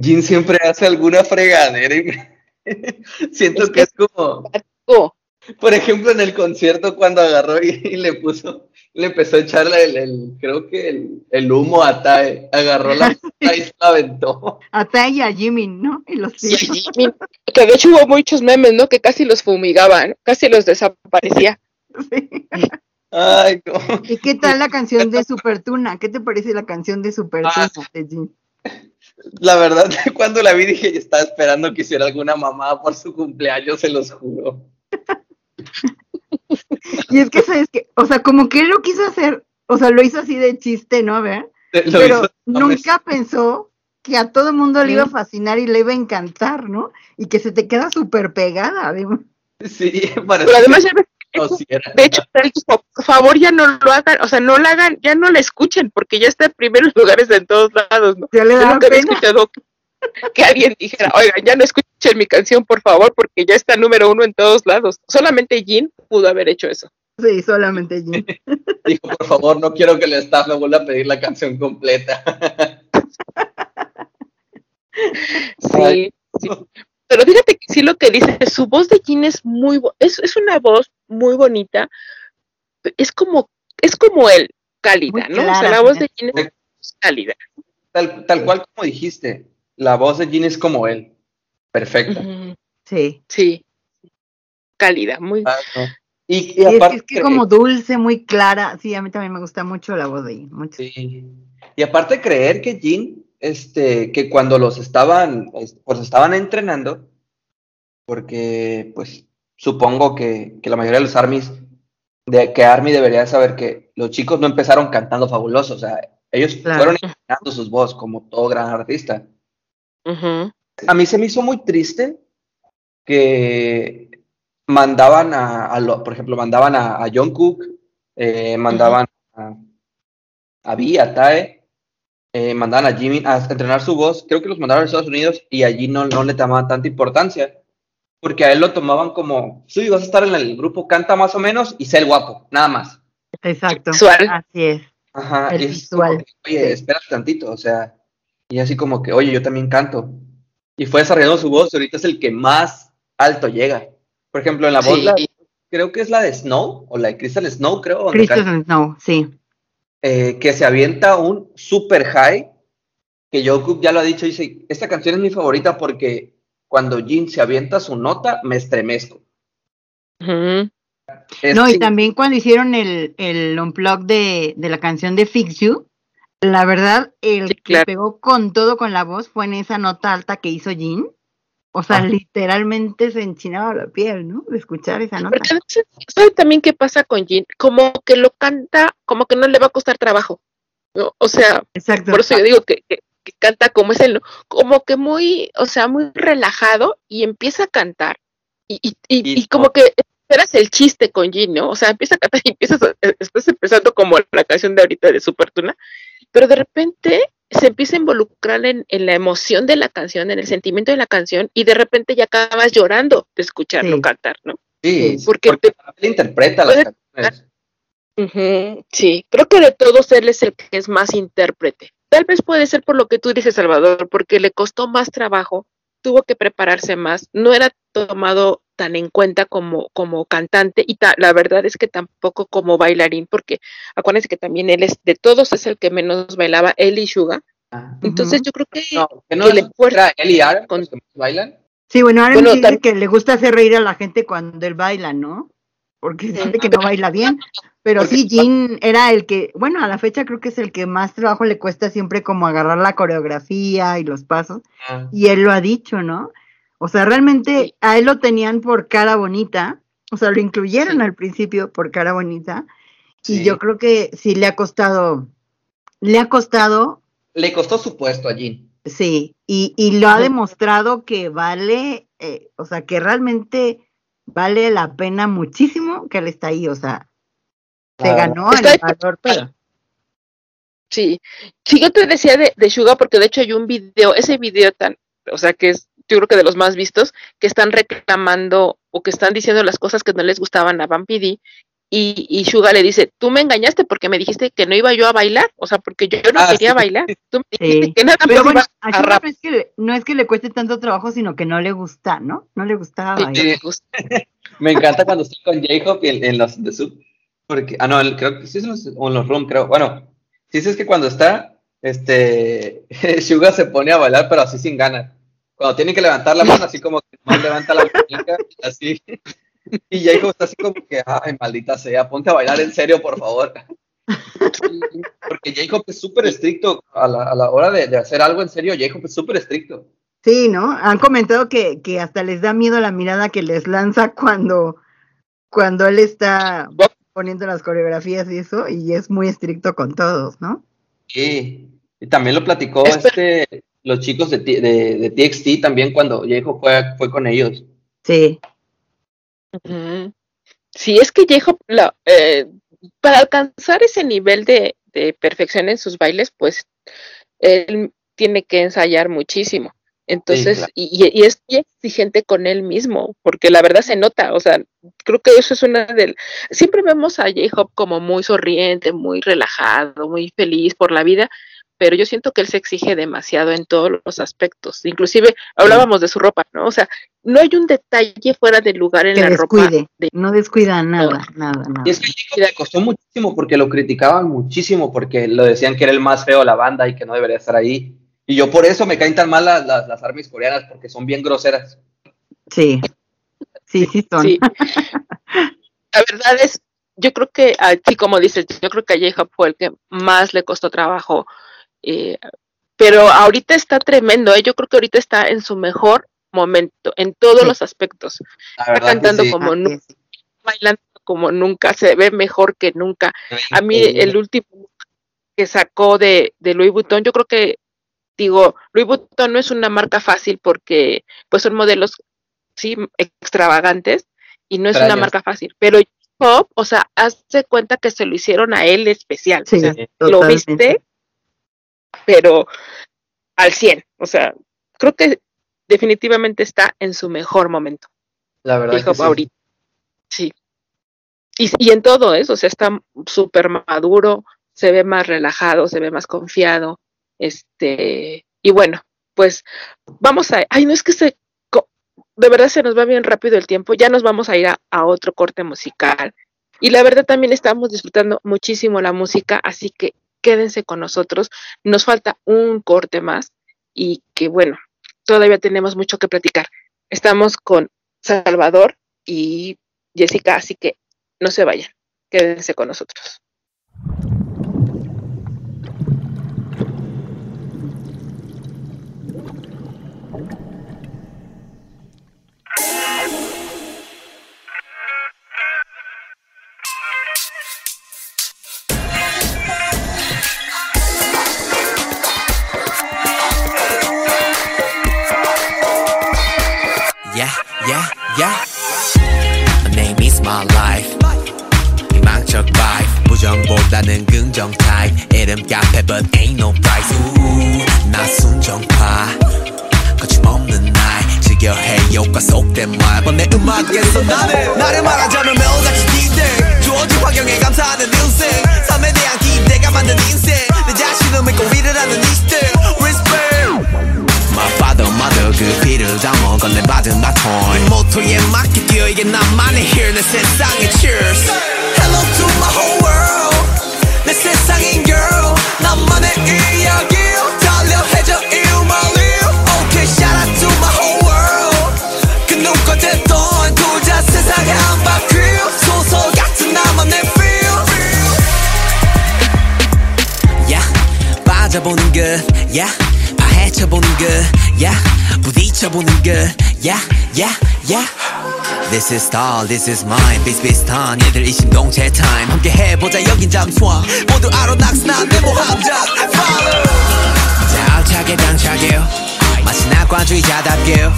Jin siempre hace alguna fregadera y me- [LAUGHS] siento Es que que- es como. Oh, Por ejemplo, en el concierto cuando agarró y, y le puso, le empezó a echarle el, el- creo que el, el humo a Tai, agarró la [LAUGHS] y se la aventó. A Tai y a Jimmy, ¿no? Y los sí. Jimmy, que de hecho hubo muchos memes, ¿no? Que casi los fumigaban, casi los desaparecía. [LAUGHS] Sí. Ay, no. ¿Y qué tal la canción de [LAUGHS] Super Tuna? ¿Qué te parece la canción de Super Ah. La verdad, [LAUGHS] cuando la vi dije, estaba esperando que hiciera alguna mamá por su cumpleaños, se los juro. [LAUGHS] Y es que, ¿sabes qué? O sea, como que él lo quiso hacer, o sea, lo hizo así de chiste, ¿no? ¿Ver? Lo Pero hizo- nunca pensó que a todo mundo le iba a fascinar y le iba a encantar, ¿no? Y que se te queda súper pegada. además. Sí, parece Pero además, ya ves, que no, sí era. de hecho, él dijo, por favor, ya no lo hagan, o sea, no la hagan, ya no la escuchen, porque ya está en primeros [LAUGHS] lugares en todos lados, ¿no? Ya le nunca había escuchado que alguien dijera, oigan, ya no escuchen mi canción, por favor, porque ya está número uno en todos lados. Solamente Jin pudo haber hecho eso. Sí, solamente Jim. [LAUGHS] Dijo, por favor, no quiero que el staff me vuelva a pedir la canción completa. [LAUGHS] Sí, Ay. sí. Pero fíjate que sí lo que dice, su voz de Jin es muy, es, es una voz muy bonita, es como, es como él, cálida, Muy ¿no? o sea, la voz de Jin es cálida. Tal, tal cual como dijiste, la voz de Jin es como él. Perfecta. Sí. Sí, cálida, muy... Ah, no. Y, y Y es, que- aparte, es que como dulce, muy clara. Sí, a mí también me gusta mucho la voz de Jim. Mucho. Sí. Y aparte creer que Jin, este, que cuando los estaban, es- pues estaban entrenando, porque pues supongo que, que la mayoría de los armies, de que Army debería saber que los chicos no empezaron cantando fabuloso, o sea, ellos Claro. fueron entrenando sus voces como todo gran artista. A mí se me hizo muy triste que mandaban a, a lo- por ejemplo, mandaban a, a John Cook, eh, mandaban a, a Vi, a Tae, eh, mandaban a Jimmy a entrenar su voz. Creo que los mandaron a Estados Unidos y allí no, no le tomaban tanta importancia, porque a él lo tomaban como, sí, vas a estar en el grupo, canta más o menos y ser guapo, nada más. Exacto. Visual. Así es. Ajá, El y es visual, que, oye, sí. espérate tantito, o sea, y así como que, oye, yo también canto. Y fue desarrollando su voz y ahorita es el que más alto llega. Por ejemplo, en la voz, Sí. la- creo que es la de Snow, o la de Crystal Snow, creo, Christopher Snow, sí. eh, que se avienta un super high, que Jungkook ya lo ha dicho, dice, esta canción es mi favorita porque cuando Jin se avienta su nota, me estremezco. Es No, y también cuando hicieron el, el unplug de, de la canción de Fix You, la verdad, el Sí, que pegó con todo con la voz fue en esa nota alta que hizo Jean. O sea, Ah. literalmente se enchinaba la piel, ¿no? De escuchar esa nota. Además, ¿sabe también qué pasa con Jin? Como que lo canta, como que no le va a costar trabajo. ¿no? O sea, Exacto. por eso yo digo que, que- que canta como es él, como que muy, o sea, muy relajado y empieza a cantar. Y, y, y, Y- y como que esperas el chiste con Gin, ¿no? O sea, empieza a cantar y empiezas, a- eh, estás empezando como la canción de ahorita de Supertuna, pero de repente se empieza a involucrar en, en la emoción de la canción, en el sentimiento de la canción, y de repente ya acabas llorando de escucharlo Sí. cantar, ¿no? Sí, Porque porque, él interpreta las canciones. Sí, creo que de todos él es el que es más intérprete. Tal vez puede ser por lo que tú dices, Salvador, porque le costó más trabajo, tuvo que prepararse más, no era tomado tan en cuenta como, como cantante y ta- la verdad es que tampoco como bailarín, porque acuérdense que también él es, de todos es el que menos bailaba, él y Suga. Ah. Entonces yo creo que No, que no que es le fuerza era él y Aaron con- los que bailan. Sí, bueno, ahora Bueno, dice que le gusta hacer reír a la gente cuando él baila, ¿no? Porque siente que no baila bien. Pero sí, Jin era el que, bueno, a la fecha creo que es el que más trabajo le cuesta siempre como agarrar la coreografía y los pasos. Ah, Y él lo ha dicho, ¿no? O sea, realmente a él lo tenían por cara bonita. O sea, lo incluyeron Sí. al principio por cara bonita. Y yo creo que sí le ha costado, le ha costado, Le costó su puesto a Jean. sí, y, y lo ha demostrado que vale, eh, o sea, que realmente vale la pena muchísimo que él está ahí, o sea, se ganó el valor, pero Sí, sí, yo te decía de, de Suga porque de hecho hay un video, ese video tan, o sea, que es yo creo que de los más vistos, que están reclamando o que están diciendo las cosas que no les gustaban a Vampiri y, y Suga le dice, tú me engañaste porque me dijiste que no iba yo a bailar, o sea, porque yo no Ah, quería sí. bailar, [LAUGHS] tú me dijiste Sí. que nada más Pero bueno, iba a a rap. no es, que le, no es que le cueste tanto trabajo, sino que no le gusta, ¿no? No le gustaba Sí, bailar. me gusta. [LAUGHS] Me encanta cuando estoy con J-Hope en, en los de sub. Porque, ah, no, el- creo que sí es los, o en los room, creo. Bueno, sí es que cuando está, este, [LAUGHS] Suga se pone a bailar, pero así sin ganas. Cuando tiene que levantar la mano, así como que más levanta la muñeca, así. [LAUGHS] Y J-Hope está así como que, ay, maldita sea, ponte a bailar en serio, por favor. Porque J-Hope es súper estricto a la, a la hora de, de hacer algo en serio. J-Hope es súper estricto. Sí, ¿no? Han comentado que, que hasta les da miedo la mirada que les lanza cuando, cuando él está poniendo las coreografías y eso, y es muy estricto con todos, ¿no? Sí, y también lo platicó este, los chicos de, T- de, de TXT también cuando J-Hope fue, fue con ellos. Sí, Sí, es que J-Hope, eh, para alcanzar ese nivel de, de perfección en sus bailes, pues él tiene que ensayar muchísimo. Entonces, claro. y, es muy exigente con él mismo, porque la verdad se nota, o sea, creo que eso es una del... Siempre vemos a J-Hope como muy sonriente, muy relajado, muy feliz por la vida, pero yo siento que él se exige demasiado en todos los aspectos. Inclusive hablábamos de su ropa, ¿no? O sea, no hay un detalle fuera de lugar en que la ropa de no descuida nada, nada, nada. Y es que le costó muchísimo porque lo criticaban muchísimo porque lo decían que era el más feo de la banda y que no debería estar ahí. Y yo por eso me caen tan mal las, las, las armies coreanas porque son bien groseras. Sí, sí, sí son. Sí. [LAUGHS] La verdad es, yo creo que, así como dices, yo creo que a J-Hope fue el que más le costó trabajo. Eh, pero ahorita está tremendo, ¿eh? yo creo que ahorita está en su mejor momento, en todos Sí. los aspectos. Está cantando sí. como Así nu- es. bailando como nunca, se ve mejor que nunca. A mí el último que sacó de, de Louis Vuitton, yo creo que, digo, Louis Vuitton no es una marca fácil porque pues son modelos, sí, extravagantes y no es una marca fácil, pero Pop, o sea, hace cuenta que se lo hicieron a él especial, Sí, o sea, lo viste, pero al 100, o sea, creo que definitivamente está en su mejor momento. La verdad Dijo que sí. ahorita. Sí. Y, y en todo eso, o sea, está súper maduro, se ve más relajado, se ve más confiado. Este, y bueno, pues vamos a. Ay, no es que se. De verdad se nos va bien rápido el tiempo. Ya nos vamos a ir a, a otro corte musical. Y la verdad también estamos disfrutando muchísimo la música, así que quédense con nosotros. Nos falta un corte más y que bueno, todavía tenemos mucho que platicar. Estamos con Salvador y Jessica, así que no se vayan, quédense con nosotros. Yeah My name is my life. 희망적 vibe. 부정보다는 긍정 type. 이름 카페 but ain't no price. 우나 순정파. 거침없는 날. 즐겨해. 효과 속된 말 번내 음악에서 나는 나를 말하자면 매일같이 기대. 주어진 환경에 감사하는 인생. 삶에 대한 기대가 만든 인생. 내 자신을 믿고 일을 하는 이 시대 respect My father, mother 그 피를 담아 건네받은 바톤 이 모토에 맞게 뛰어 이게 나만의 here 내 세상의 cheers Hello to my whole world 내 세상인 girl 나만의 이야기 달려 해줘 live Okay shout out to my whole world 그 누가 됐던 둘다 세상에 한 바퀴 소설 같은 나만의 feel yeah 빠져보는 것 yeah 파 헤쳐보는 것 yeah. 부딪혀보는 yeah yeah This is star, this is mine. 비슷비슷한 얘들 이심동체 time. 함께 해보자 여긴 잠수함. 모두 알아 낙스난 내 모함자 Follow 당차게 마치 낙관주의자답게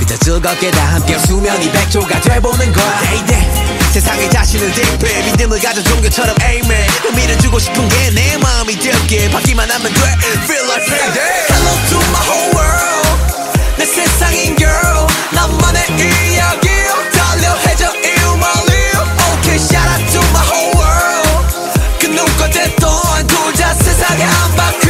그저 즐겁게 다 함께 수면이 백조가 돼보는 거야. Day day 세상에 자신을 대입해. 믿음을 가져 종교처럼 amen. 의미를 주고 싶은 게 내 마음이 되게. 받기만 하면 돼. Feel like payday Hello to my whole world. 내 세상인 girl. 나만의 이야기 달려 해줘 my live Okay shout out to my whole world. 그 누가 됐던 둘다 세상에 한 바퀴 소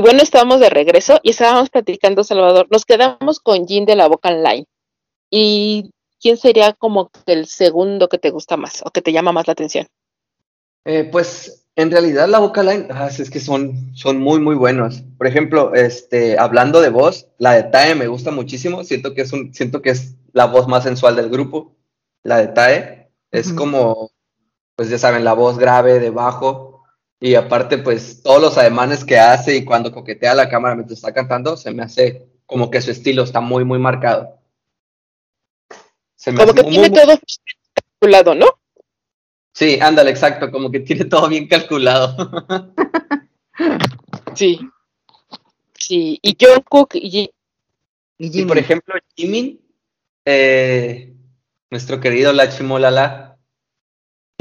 Y bueno, estábamos de regreso y estábamos platicando, Salvador. Nos quedamos con Jin de la Boca Line. ¿Y quién sería como el segundo que te gusta más o que te llama más la atención? Eh, pues en realidad la vocal line, ah, es que son, son muy, muy buenos. Por ejemplo, este, hablando de voz, la de Tae me gusta muchísimo. Siento que es un, siento que es la voz más sensual del grupo. La de Tae es como, pues ya saben, la voz grave de bajo. Y aparte, pues todos los ademanes que hace y cuando coquetea la cámara mientras está cantando, se me hace como que su estilo está muy, muy marcado. Se me Como hace que tiene muy- todo calculado, ¿no? Sí, ándale, exacto, como que tiene todo bien calculado. [LAUGHS] Sí. Sí. Y Jungkook y Y Y Jimmy. por ejemplo, Jimin, eh, nuestro querido Lachimolala,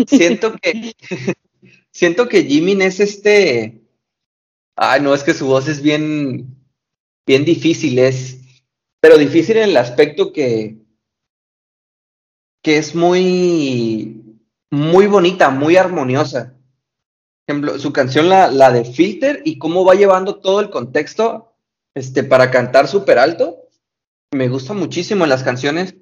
siento que [LAUGHS] siento que Jimin es este. Ay, no, es que su voz es bien, bien difícil, es, pero difícil en el aspecto que, que es muy, muy bonita, muy armoniosa. Por ejemplo, su canción, la, la de Filter, y cómo va llevando todo el contexto este, para cantar súper alto, me gusta muchísimo en las canciones,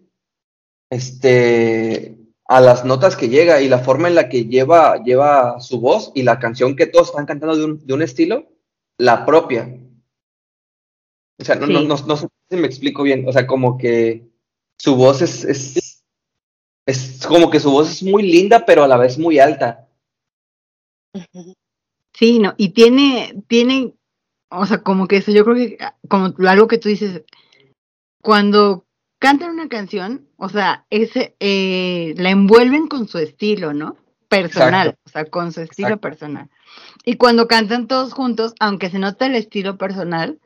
este, a las notas que llega y la forma en la que lleva, lleva su voz y la canción que todos están cantando de un, de un estilo, la propia. O sea, no, no, Sí. no, no sé si me explico bien, o sea, como que su voz es, es, es como que su voz es muy linda, pero a la vez muy alta. Sí, no, y tiene, tiene, o sea, como que eso, yo creo que, como algo que tú dices, cuando cantan una canción, o sea, ese, eh, la envuelven con su estilo, ¿no? Personal, Exacto. o sea, con su estilo Exacto. personal. Y cuando cantan todos juntos, aunque se nota el estilo personal,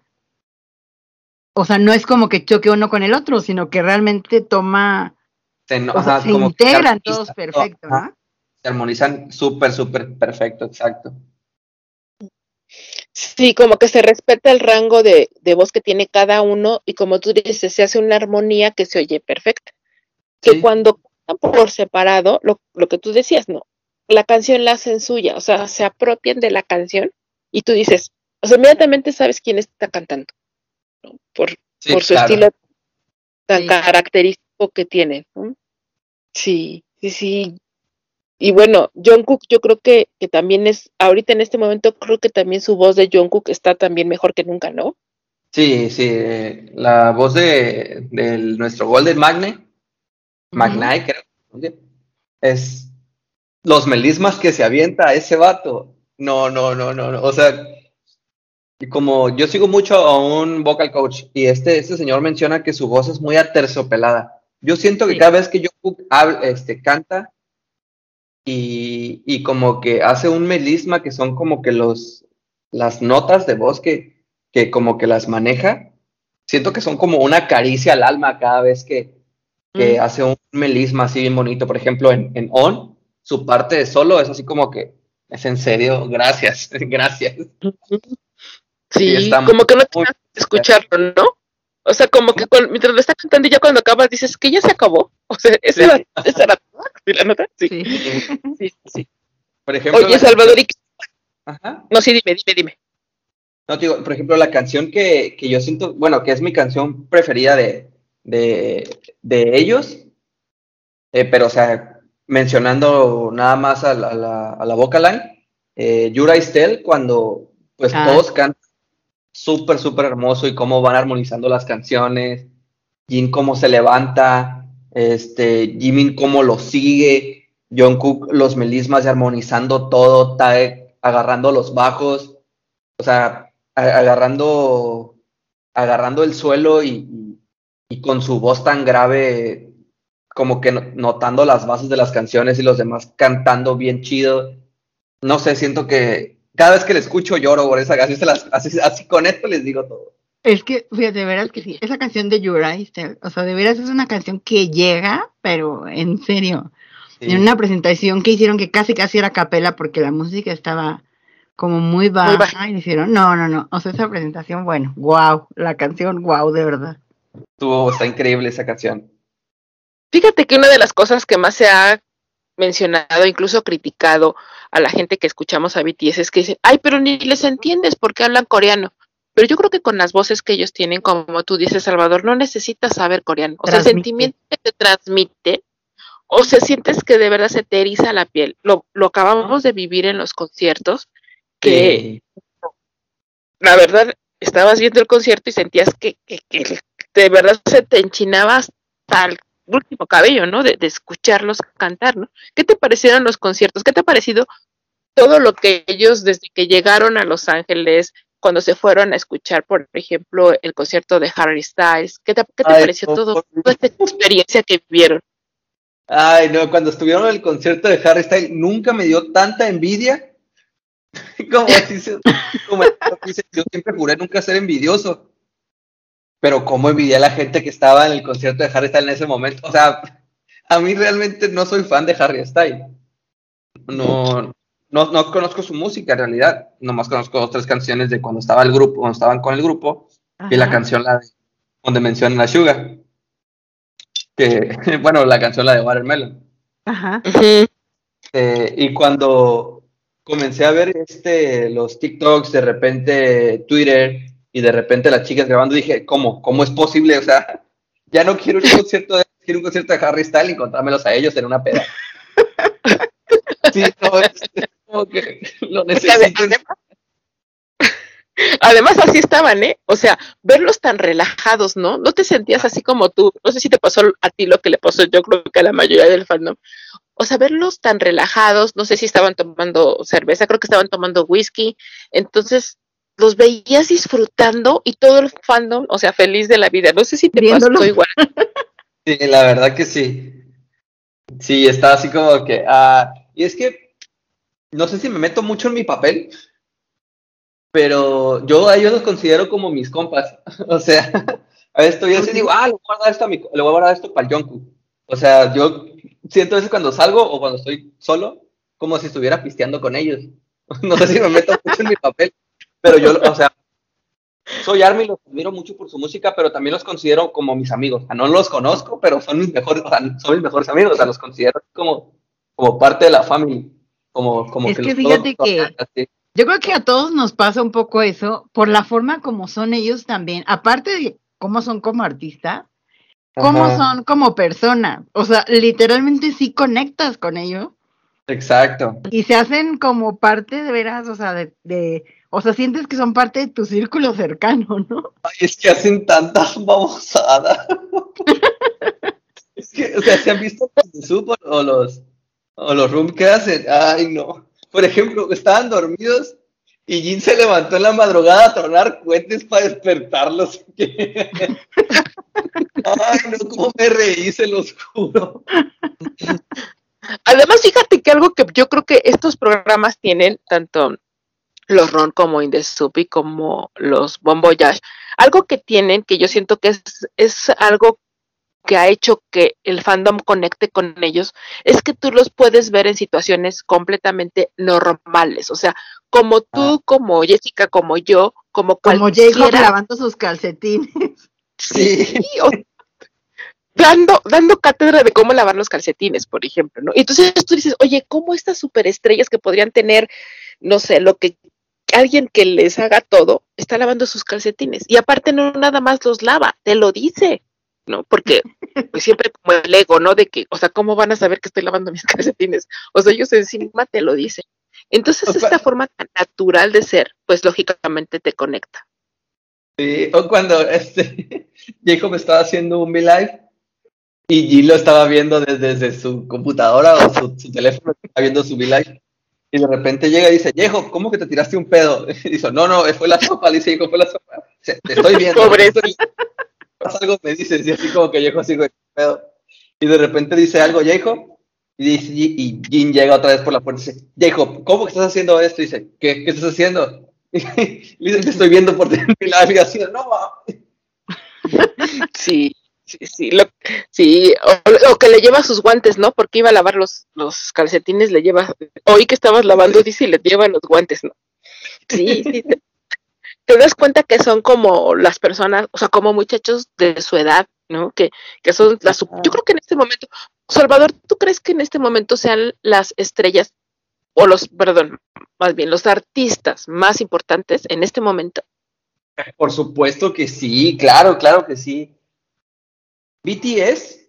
o sea, no es como que choque uno con el otro, sino que realmente toma, Se, no- o sea, ajá, se como integran todos todo, perfecto, ¿no? Se armonizan súper, súper perfecto, exacto. Sí, como que se respeta el rango de, de voz que tiene cada uno y como tú dices, se hace una armonía que se oye perfecta. Que Sí. cuando cantan por separado, lo, lo que tú decías, ¿no? La canción la hacen suya, o sea, se apropian de la canción y tú dices, o sea, inmediatamente sabes quién está cantando, ¿no? Por, Sí, por su claro. estilo tan Sí. característico que tienen. ¿no? Sí, sí, sí. Y bueno, Jungkook yo creo que, que también es, ahorita en este momento creo que también su voz de Jungkook está también mejor que nunca, ¿no? Sí, sí, eh, la voz de, de nuestro Golden Magne, Magnai, creo, ¿sí? es los melismas que se avienta ese vato. No, no, no, no, no. O sea, y como yo sigo mucho a un vocal coach y este, este señor menciona que su voz es muy aterciopelada. Yo siento que Sí. cada vez que Jungkook habla, este, canta y, y como que hace un melisma que son como que los, las notas de voz que, que como que las maneja, siento que son como una caricia al alma cada vez que, que Mm. hace un melisma así bien bonito. Por ejemplo, en, en On, su parte de solo es así como que, es en serio, gracias, [LAUGHS] gracias. Sí, como que no te escucharlo, ¿no? O sea, como que cuando- mientras lo está cantando y ya cuando acabas dices que ya se acabó. [LAUGHS] O sea, esa Sí. era, esa era toda, ¿sí la nota? Sí, [LAUGHS] Sí. sí, sí. Por ejemplo, Oye, la- Salvador, ¿y Ajá. no, sí, dime, dime, dime. No, te digo, por ejemplo, la canción que, que yo siento, bueno, que es mi canción preferida de, de, de ellos, eh, pero, o sea, mencionando nada más a la, a la, a la vocal line, eh, Yura Estel, cuando pues Ah. todos cantan súper, súper hermoso y cómo van armonizando las canciones, Jin cómo se levanta, este, Jimin cómo lo sigue, Jungkook los melismas y armonizando todo, Tae agarrando los bajos, o sea, agarrando, agarrando el suelo y, y- con su voz tan grave, como que no- notando las bases de las canciones y los demás cantando bien chido. No sé, siento que cada vez que le escucho lloro por esa así, se las, así, así con esto les digo todo. Es que, fíjate, de veras que sí, esa canción de Yura, este, o sea, de veras es una canción que llega, pero en serio, Sí. en una presentación que hicieron que casi casi era capela porque la música estaba como muy baja, baja. y dijeron, no, no, no, o sea, esa presentación, bueno, wow, la canción, wow, de verdad. Estuvo, está increíble esa canción. Fíjate que una de las cosas que más se ha mencionado, incluso criticado a la gente que escuchamos a BTS es que dicen, ay, pero ni les entiendes porque hablan coreano. Pero yo creo que con las voces que ellos tienen, como tú dices, Salvador, no necesitas saber coreano. O sea, el sentimiento que te transmite, o sea, sientes que de verdad se te eriza la piel. Lo, lo acabamos de vivir en los conciertos, que Sí. la verdad estabas viendo el concierto y sentías que, que, que de verdad se te enchinaba hasta el último cabello, ¿no? De, de escucharlos cantar, ¿no? ¿Qué te parecieron los conciertos? ¿Qué te ha parecido todo lo que ellos desde que llegaron a Los Ángeles, cuando se fueron a escuchar, por ejemplo, el concierto de Harry Styles? ¿Qué te, qué te Ay, pareció no, todo, toda esta experiencia que vivieron? Ay, no, cuando estuvieron en el concierto de Harry Styles, nunca me dio tanta envidia. [LAUGHS] Como dice, como dice, yo siempre juré nunca ser envidioso. Pero cómo envidié a la gente que estaba en el concierto de Harry Styles en ese momento. O sea, a mí realmente no soy fan de Harry Styles. No, no, no conozco su música en realidad. Nomás conozco dos, tres canciones de cuando estaba el grupo, cuando estaban con el grupo. Y la canción la de- donde mencionan a Suga. Que, [LAUGHS] bueno, la canción la de Watermelon. Ajá. Eh, y cuando comencé a ver este, los TikToks, de repente Twitter y de repente las chicas grabando, dije, ¿cómo? ¿Cómo es posible? O sea, [LAUGHS] ya no quiero un concierto de, quiero un concierto de Harry Styles y encontrármelos a ellos en una peda. [LAUGHS] Sí, no, es, es como que lo necesito. además, además así estaban, ¿eh? O sea, verlos tan relajados, ¿no? No te sentías así como tú. No sé si te pasó a ti lo que le pasó, yo creo que a la mayoría del fandom. O sea, verlos tan relajados, no sé si estaban tomando cerveza, creo que estaban tomando whisky. Entonces, los veías disfrutando y todo el fandom, o sea, feliz de la vida. No sé si te Viéndolos. pasó igual. [LAUGHS] Sí, la verdad que sí. Sí, está así como que. ah, y es que no sé si me meto mucho en mi papel, pero yo a ellos los considero como mis compas. [LAUGHS] O sea, [LAUGHS] a veces estoy así digo, ah, le voy a guardar esto, a mi, le voy a guardar esto para el Jungkook. O sea, yo siento eso cuando salgo o cuando estoy solo, como si estuviera pisteando con ellos. No sé si me meto mucho en mi papel, pero yo, o sea, soy Army, los admiro mucho por su música, pero también los considero como mis amigos. O sea, no los conozco, pero son mis mejores, o sea, son mis mejores amigos. O sea, los considero como, como parte de la familia. Como, como Es que los fíjate que- así. Yo creo que a todos nos pasa un poco eso, por la forma como son ellos también, aparte de cómo son como artistas, cómo Ajá, son como personas. O sea, literalmente sí conectas con ellos Exacto. y se hacen como parte de veras, o sea, de, de- o sea, sientes que son parte de tu círculo cercano, ¿no? Ay, es que hacen tantas babosadas. es que, o sea, ¿se han visto los Sub o los, o los Room que hacen? Ay, no. Por ejemplo, estaban dormidos y Jin se levantó en la madrugada a tronar cohetes para despertarlos. [LAUGHS] Ay, no, cómo me reí, se los juro. Además, fíjate que algo que yo creo que estos programas tienen, tanto los Ron como Indesupi como los Bon Voyage, algo que tienen que yo siento que es, es algo que ha hecho que el fandom conecte con ellos, es que tú los puedes ver en situaciones completamente normales, o sea, como tú, como Jessica, como yo, como Como Jacob cualquiera, lavando sus calcetines. Sí. [LAUGHS] o- dando, dando cátedra de cómo lavar los calcetines, por ejemplo, ¿no? Y entonces tú dices, oye, ¿cómo estas superestrellas que podrían tener, no sé, lo que alguien que les haga todo, está lavando sus calcetines? Y aparte no nada más los lava, te lo dice, ¿no? Porque pues siempre como el ego, ¿no? De que, o sea, ¿cómo van a saber que estoy lavando mis [LAUGHS] calcetines? O sea, ellos encima te lo dicen. Entonces, O esta forma tan natural de ser, pues lógicamente te conecta. Sí, o cuando este [LAUGHS] Jacob estaba haciendo un V-Live y Jin lo estaba viendo desde, desde su computadora o su, su teléfono, estaba viendo su V-Live. Y de repente llega y dice, Jacob, ¿cómo que te tiraste un pedo? [LAUGHS] Y dice, no, no, fue la sopa. Le dice, Jacob, fue la sopa. Dice, te estoy viendo. [LAUGHS] Pasa algo, me dices, y así como que güey, ¿qué pedo. Y de repente dice algo, Jacob, y, dice, y Jin llega otra vez por la puerta y dice, Jacob, ¿cómo que estás haciendo esto? Y dice, ¿qué, qué estás haciendo? [LAUGHS] Y le dice, te estoy viendo por live y así, no, mames. Sí, sí, sí, lo- sí, o, o que le lleva sus guantes, ¿no? Porque iba a lavar los, los calcetines, le lleva, oí que estabas lavando, dice, y le lleva los guantes, ¿no? Sí, sí, te- [LAUGHS] te das cuenta que son como las personas, o sea, como muchachos de su edad, ¿no? Que, que son las, yo creo que en este momento, Salvador, ¿tú crees que en este momento sean las estrellas o los, perdón, más bien los artistas más importantes en este momento? Por supuesto que sí, claro, claro que sí. BTS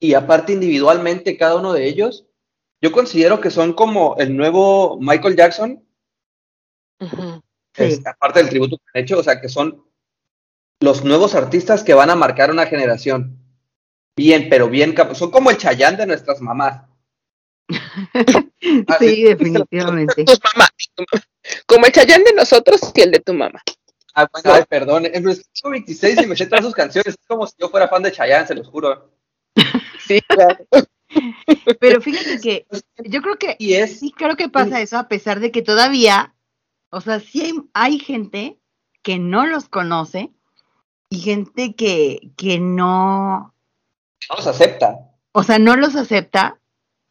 y aparte individualmente cada uno de ellos, yo considero que son como el nuevo Michael Jackson. Sí. aparte del tributo que han hecho, o sea, que son los nuevos artistas que van a marcar una generación. Bien, pero bien, son como el Chayán de nuestras mamás. [LAUGHS] Sí, definitivamente. Tus mamás, tu mamá. como el Chayán de nosotros y el de tu mamá. Ah, bueno, ay, perdón, que tengo 26 y me sé todas sus canciones, es como si yo fuera fan de Chayanne, se los juro. Sí, claro. [LAUGHS] Pero fíjate que yo creo que Y es, sí creo que pasa eso a pesar de que todavía, o sea, sí hay, hay gente que no los conoce y gente que, que no, no los acepta. o sea, no los acepta,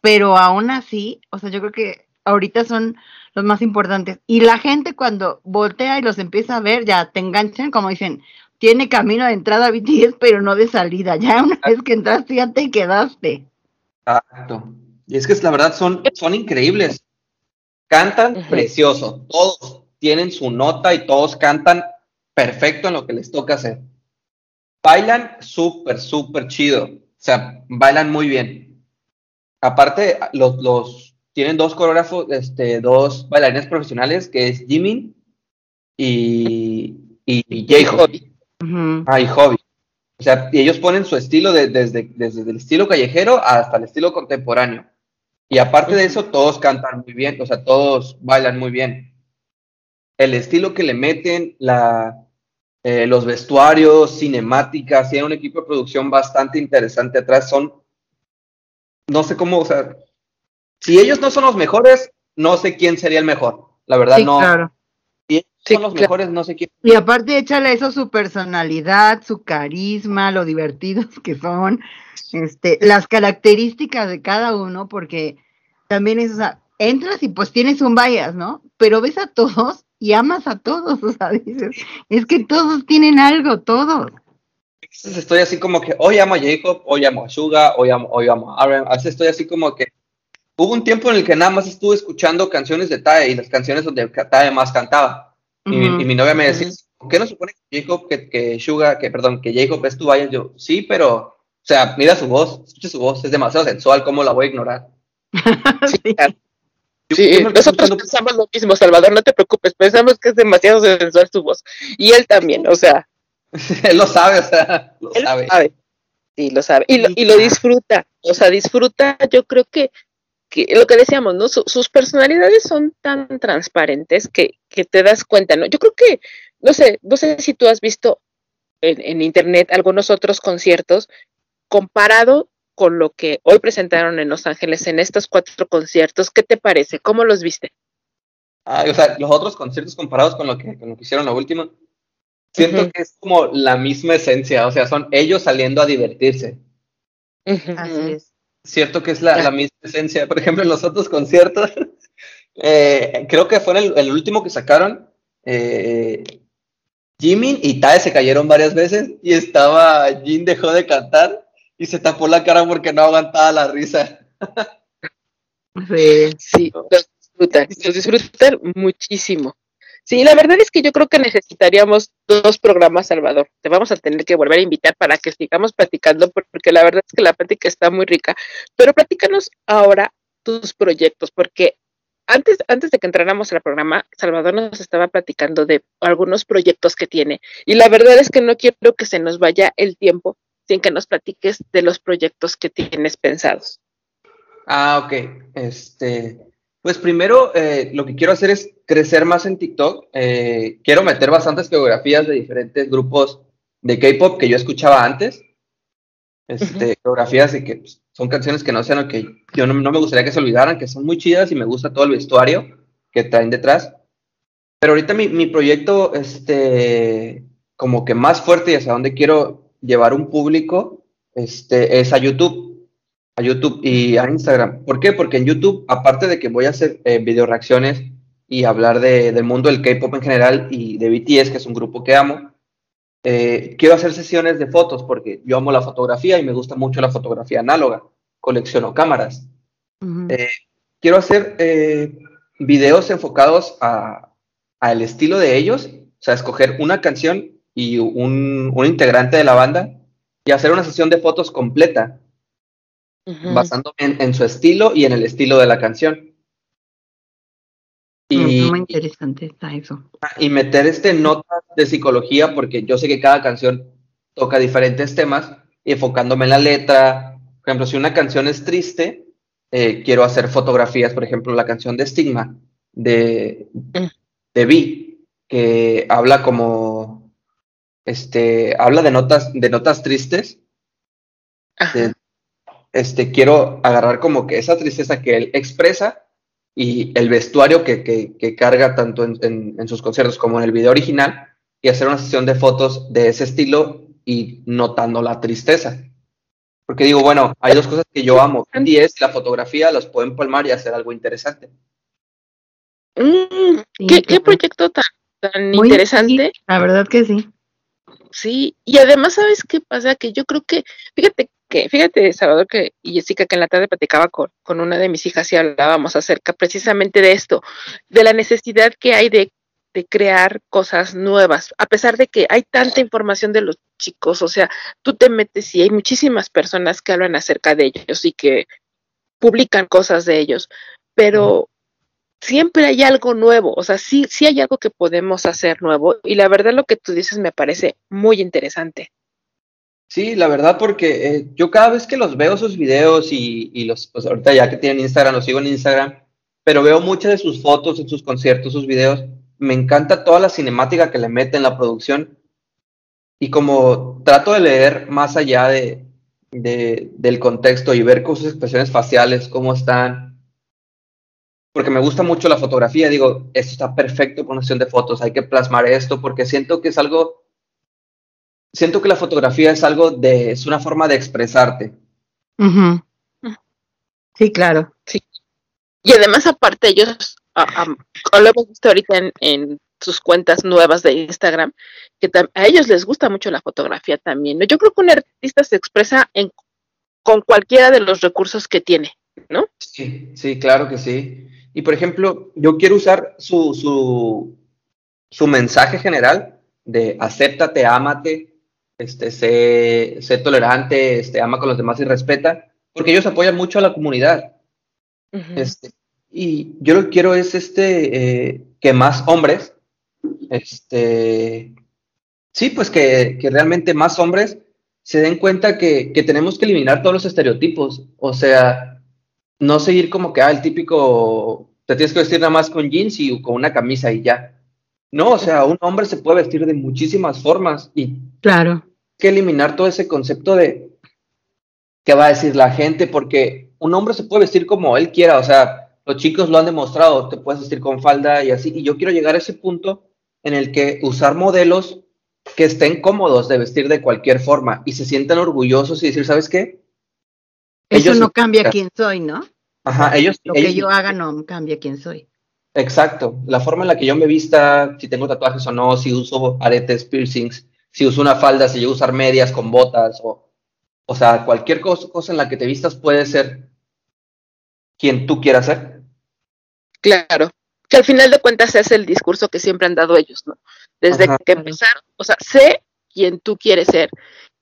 pero aún así, o sea, yo creo que ahorita son los más importantes. Y la gente cuando voltea y los empieza a ver, ya te enganchan, como dicen, tiene camino de entrada a BTS, pero no de salida. [LAUGHS] Ya una vez que entraste, ya te quedaste. Exacto. Y es que la verdad son, son increíbles. Cantan precioso. Todos tienen su nota y todos cantan perfecto en lo que les toca hacer. Bailan súper, súper chido. O sea, bailan muy bien. Aparte, los, los tienen dos coreógrafos, este, dos bailarines profesionales, que es Jimin y, y, y J-Hope. Ujú. Ah, y hobby. O sea, y ellos ponen su estilo de- desde, desde el estilo callejero hasta el estilo contemporáneo. Y aparte de eso, todos cantan muy bien, o sea, todos bailan muy bien. El estilo que le meten, la, eh, los vestuarios, cinemáticas, tiene un equipo de producción bastante interesante atrás. Son, no sé cómo, o sea, si ellos no son los mejores, no sé quién sería el mejor. La verdad, Sí, no. claro. Si ellos Sí, son los claro. mejores, no sé quién. Y aparte, échale eso su personalidad, su carisma, lo divertidos [LAUGHS] que son, este, las características de cada uno, porque también es, o sea, entras y pues tienes un bias, ¿no? Pero ves a todos y amas a todos, [LAUGHS] o sea, dices, es que todos tienen algo, todos. estoy así como que hoy amo a Jacob, hoy amo a Suga, hoy amo, hoy amo a Aaron. A veces estoy así como que hubo un tiempo en el que nada más estuve escuchando canciones de Tae y las canciones donde Tae más cantaba. Y, mi- Ujú. y mi novia me decía, ¿por qué no supone que Jacob, que, que Suga, que perdón, que Jacob es tu bias? Yo, sí, pero, o sea, mira su voz, escucha su voz, es demasiado sensual, ¿cómo la voy a ignorar? [LAUGHS] Sí. Yo- Sí, yo estoy nosotros escuchando- pensamos lo mismo, Salvador, no te preocupes, pensamos que es demasiado sensual su voz. Y él también, o sea, [LAUGHS] él lo sabe, o sea, lo él sabe. sabe. Sí, lo sabe. Y lo, Sí, y lo disfruta, o sea, disfruta, yo creo que, que lo que decíamos, ¿no? Su- sus personalidades son tan transparentes que, que te das cuenta, ¿no? Yo creo que, no sé, no sé si tú has visto en, en internet algunos otros conciertos comparado con lo que hoy presentaron en Los Ángeles en estos cuatro conciertos, ¿qué te parece? ¿Cómo los viste? Ah, o sea, los otros conciertos comparados con lo que, con lo que hicieron la última, siento que es como la misma esencia, o sea, son ellos saliendo a divertirse. Así es. Cierto que es la, la misma esencia. Por ejemplo, en los otros conciertos, [LAUGHS] eh, creo que fue en el, el último que sacaron, eh, Jimin y Tae se cayeron varias veces y estaba, Jin dejó de cantar y se tapó la cara porque no aguantaba la risa. Sí. Sí, los disfrutan, los disfrutan muchísimo. Sí, la verdad es que yo creo que necesitaríamos dos programas, Salvador. Te vamos a tener que volver a invitar para que sigamos platicando, porque la verdad es que la plática está muy rica. Pero platícanos ahora tus proyectos, porque antes, antes de que entráramos al programa, Salvador nos estaba platicando de algunos proyectos que tiene. Y la verdad es que no quiero que se nos vaya el tiempo sin que nos platiques de los proyectos que tienes pensados. Ah, ok. Este, pues primero eh, lo que quiero hacer es crecer más en TikTok. Eh, quiero meter bastantes coreografías de diferentes grupos de K-pop que yo escuchaba antes. Este, coreografías de que pues, son canciones que no sean lo que yo no, no me gustaría que se olvidaran, que son muy chidas y me gusta todo el vestuario que traen detrás. Pero ahorita mi, mi proyecto, este, como que más fuerte y hacia donde quiero llevar un público, este, es a YouTube a YouTube y a Instagram. ¿Por qué? Porque en YouTube, aparte de que voy a hacer eh, video reacciones y hablar de- del mundo del K-pop en general y de BTS, que es un grupo que amo. Eh, quiero hacer sesiones de fotos porque yo amo la fotografía y me gusta mucho la fotografía análoga. Colecciono cámaras. Eh, quiero hacer eh, videos enfocados a- al estilo de ellos, o sea, escoger una canción y un, un integrante de la banda y hacer una sesión de fotos completa, Basándome en, en su estilo y en el estilo de la canción. Mm, Y, Muy interesante está eso. y meter este notas de psicología, porque yo sé que cada canción toca diferentes temas, enfocándome en la letra. Por ejemplo, si una canción es triste, eh, quiero hacer fotografías, por ejemplo, la canción de Stigma de, Mm. de Vi, que habla como, este, habla de notas, de notas tristes. De- este, quiero agarrar como que esa tristeza que él expresa y el vestuario que, que- que carga tanto en, en- en sus conciertos como en el video original y hacer una sesión de fotos de ese estilo y notando la tristeza. Porque digo, bueno, hay dos cosas que yo amo. Y es la fotografía, los puedo empalmar y hacer algo interesante. Mm, Sí, ¿qué, qué proyecto tan, tan Muy- interesante? sí, la verdad que sí. Sí, y además, ¿sabes qué pasa? Que yo creo que, fíjate que, fíjate, Salvador que, y Jessica, que en la tarde platicaba con, con una de mis hijas y hablábamos acerca precisamente de esto, de la necesidad que hay de, de crear cosas nuevas, a pesar de que hay tanta información de los chicos, o sea, tú te metes y hay muchísimas personas que hablan acerca de ellos y que publican cosas de ellos, pero siempre hay algo nuevo, o sea, sí, sí hay algo que podemos hacer nuevo y la verdad lo que tú dices me parece muy interesante. Sí, la verdad, porque eh, yo cada vez que los veo sus videos y, los, pues ahorita ya que tienen Instagram, los sigo en Instagram, pero veo muchas de sus fotos en sus conciertos, sus videos, me encanta toda la cinemática que le mete en la producción y como trato de leer más allá de, de- del contexto y ver con sus expresiones faciales, cómo están, porque me gusta mucho la fotografía, digo, esto está perfecto con sesión de fotos, hay que plasmar esto, porque siento que es algo siento que la fotografía es algo de, es una forma de expresarte. Ujú. Sí, claro. Y además aparte ellos, a- a- lo hemos visto ahorita en, en sus cuentas nuevas de Instagram, que a ellos les gusta mucho la fotografía también. ¿no? Yo creo que un artista se expresa en, con cualquiera de los recursos que tiene, ¿no? Sí, sí, claro que sí. Y por ejemplo, yo quiero usar su, su, su mensaje general de acéptate, ámate, este, sé, sé tolerante, este, ama con los demás y respeta, porque ellos apoyan mucho a la comunidad. Este, y yo lo que quiero es este, eh, que más hombres, este, sí, pues que, que realmente más hombres se den cuenta que, que tenemos que eliminar todos los estereotipos. O sea, no seguir como que, ah, el típico, te tienes que vestir nada más con jeans y con una camisa y ya. No, o sea, un hombre se puede vestir de muchísimas formas y Claro. Que eliminar todo ese concepto de qué va a decir la gente, porque un hombre se puede vestir como él quiera, o sea, los chicos lo han demostrado, te puedes vestir con falda y así, y yo quiero llegar a ese punto en el que usar modelos que estén cómodos de vestir de cualquier forma y se sientan orgullosos y decir, ¿sabes qué? Eso no cambia quién soy, ¿no? Ajá, ellos, Lo ellos- que yo haga no cambia quién soy. Exacto, la forma en la que yo me vista, si tengo tatuajes o no, si uso aretes, piercings, si uso una falda, si yo usar medias con botas, o, o sea, cualquier cosa, cosa en la que te vistas puede ser quien tú quieras ser. Claro. Que al final de cuentas es el discurso que siempre han dado ellos, ¿no? Desde Ajá. que empezaron, o sea, sé quien tú quieres ser.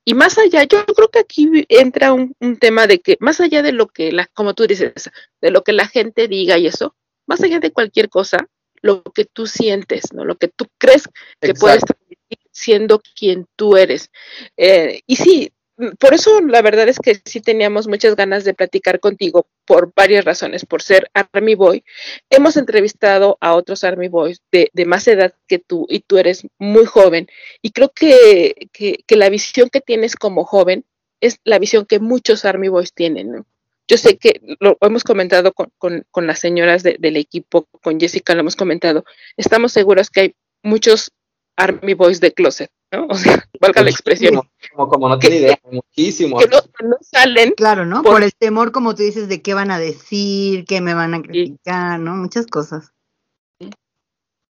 Y más allá, yo creo que aquí entra un, un tema de que, más allá de lo que, la, como tú dices, de lo que la gente diga y eso, más allá de cualquier cosa, lo que tú sientes, ¿no? Lo que tú crees que puedes transmitir siendo quien tú eres. Eh, y sí, por eso la verdad es que sí teníamos muchas ganas de platicar contigo por varias razones, por ser Army Boy. Hemos entrevistado a otros Army Boys de, más edad que tú y tú eres muy joven y creo que, que, la visión que tienes como joven es la visión que muchos Army Boys tienen. Yo sé que lo hemos comentado con, con, las señoras de- del equipo, con Jessica lo hemos comentado, estamos seguros que hay muchos Army Boys de closet, ¿no? O sea, [LAUGHS] valga la expresión, Como, como, como no tiene idea, muchísimo. que no, que no salen Claro, ¿no? Por- Por el temor, como tú dices, de qué van a decir, qué me van a criticar, ¿no? Muchas cosas.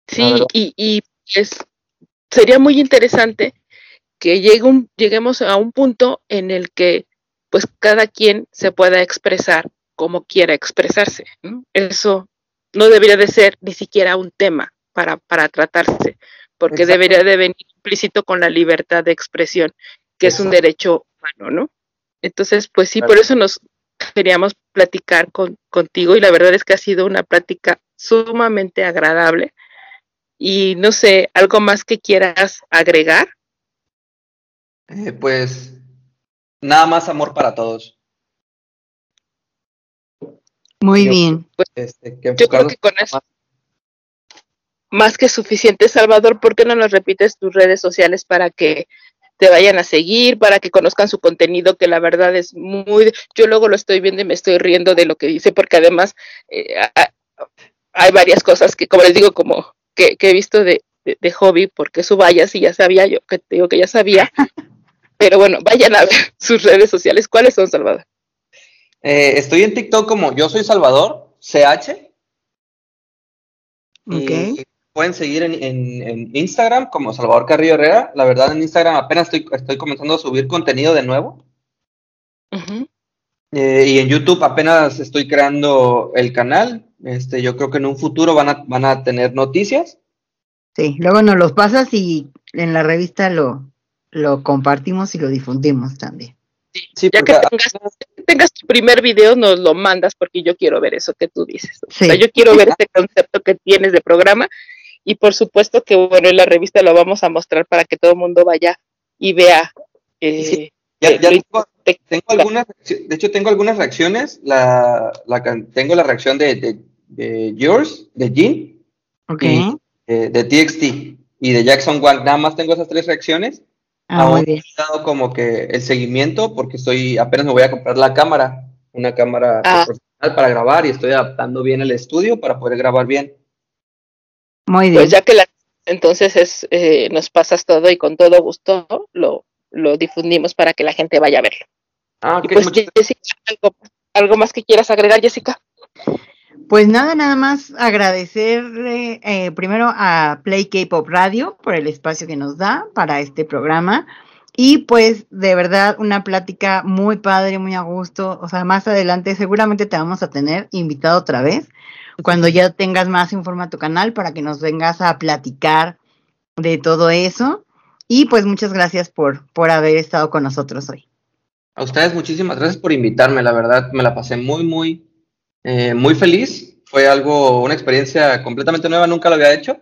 Sí, y, y pues sería muy interesante que llegue un, lleguemos a un punto en el que pues cada quien se pueda expresar como quiera expresarse. ¿no? Eso no debería de ser ni siquiera un tema para, para tratarse, porque Exacto. debería de venir implícito con la libertad de expresión, que es un derecho humano, ¿no? Entonces, pues sí, Claro. por eso nos queríamos platicar con, contigo y la verdad es que ha sido una plática sumamente agradable. Y no sé, algo más que quieras agregar. Eh, pues nada más amor para todos. Muy Yo- bien. Este, que Yo creo que con eso más que suficiente, Salvador. ¿Por qué no nos repites tus redes sociales para que te vayan a seguir, para que conozcan su contenido, que la verdad es muy... Yo luego lo estoy viendo y me estoy riendo de lo que dice, porque además eh, hay varias cosas que, como les digo, como que, que he visto de, de, de hobby, porque eso vaya, si ya sabía, yo que te digo que ya sabía. [LAUGHS] Pero bueno, vayan a ver [LAUGHS] sus redes sociales. ¿Cuáles son, Salvador? Eh, estoy en TikTok como yo soy Salvador, CH. Y pueden seguir en, en- en Instagram como Salvador Carrillo Herrera. La verdad, en Instagram apenas estoy, estoy comenzando a subir contenido de nuevo. Eh, y en YouTube apenas estoy creando el canal. Este, yo creo que en un futuro van a, van a tener noticias. Sí, luego nos los pasas y en la revista lo, lo compartimos y lo difundimos también. Sí, Ya porque que tengas, tengas tu primer video, nos lo mandas porque yo quiero ver eso que tú dices. O Sí. sea, yo quiero ver este concepto que tienes de programa y por supuesto que bueno, en la revista lo vamos a mostrar para que todo el mundo vaya y vea. eh, Sí. ya, eh, ya tengo, tengo algunas, de hecho tengo algunas reacciones. La, la can- tengo la reacción de, de, de Yours, de Jean, y eh, de TXT y de Jackson Wang. Nada más tengo esas tres reacciones. Ah, he dado como que el seguimiento porque estoy, apenas me voy a comprar la cámara, una cámara Ah. profesional para grabar y estoy adaptando bien el estudio para poder grabar bien. Muy bien. pues ya que la entonces es eh, nos pasas todo y con todo gusto lo, lo difundimos para que la gente vaya a verlo. Ah, Y pues Jessica, algo, algo más que quieras agregar, Jessica. Pues nada, nada más agradecerle eh, primero a Play K-Pop Radio por el espacio que nos da para este programa. Y pues de verdad una plática muy padre, muy a gusto. O sea, más adelante seguramente te vamos a tener invitado otra vez cuando ya tengas más informe a tu canal para que nos vengas a platicar de todo eso. Y pues muchas gracias por, por haber estado con nosotros hoy. A ustedes muchísimas gracias por invitarme, la verdad me la pasé muy, muy, eh, muy feliz. Fue algo, una experiencia completamente nueva, nunca lo había hecho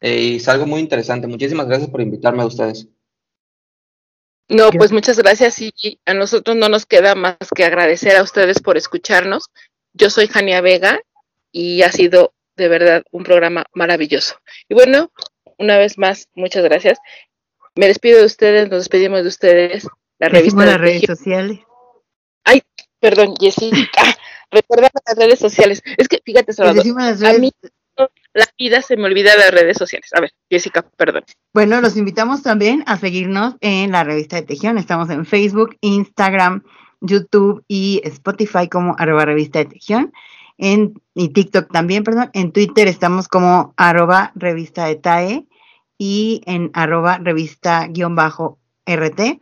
eh, y es algo muy interesante. Muchísimas gracias por invitarme a ustedes. No, pues muchas gracias y a nosotros no nos queda más que agradecer a ustedes por escucharnos. Yo soy Jania Vega y ha sido de verdad un programa maravilloso. Y bueno, una vez más, muchas gracias. Me despido de ustedes, nos despedimos de ustedes. La revista las de redes sociales. Perdón, Jessica. [LAUGHS] Recuerda las redes sociales. Es que fíjate, Salvador, las a redes mí la vida se me olvida las redes sociales. A ver, Jessica, perdón. Bueno, los invitamos también a seguirnos en la revista de Tejión. Estamos en Facebook, Instagram, YouTube y Spotify como arroba revista de Tejión. En, y TikTok también, perdón. En Twitter estamos como arroba revista de TAE y en arroba revista guion bajo RT.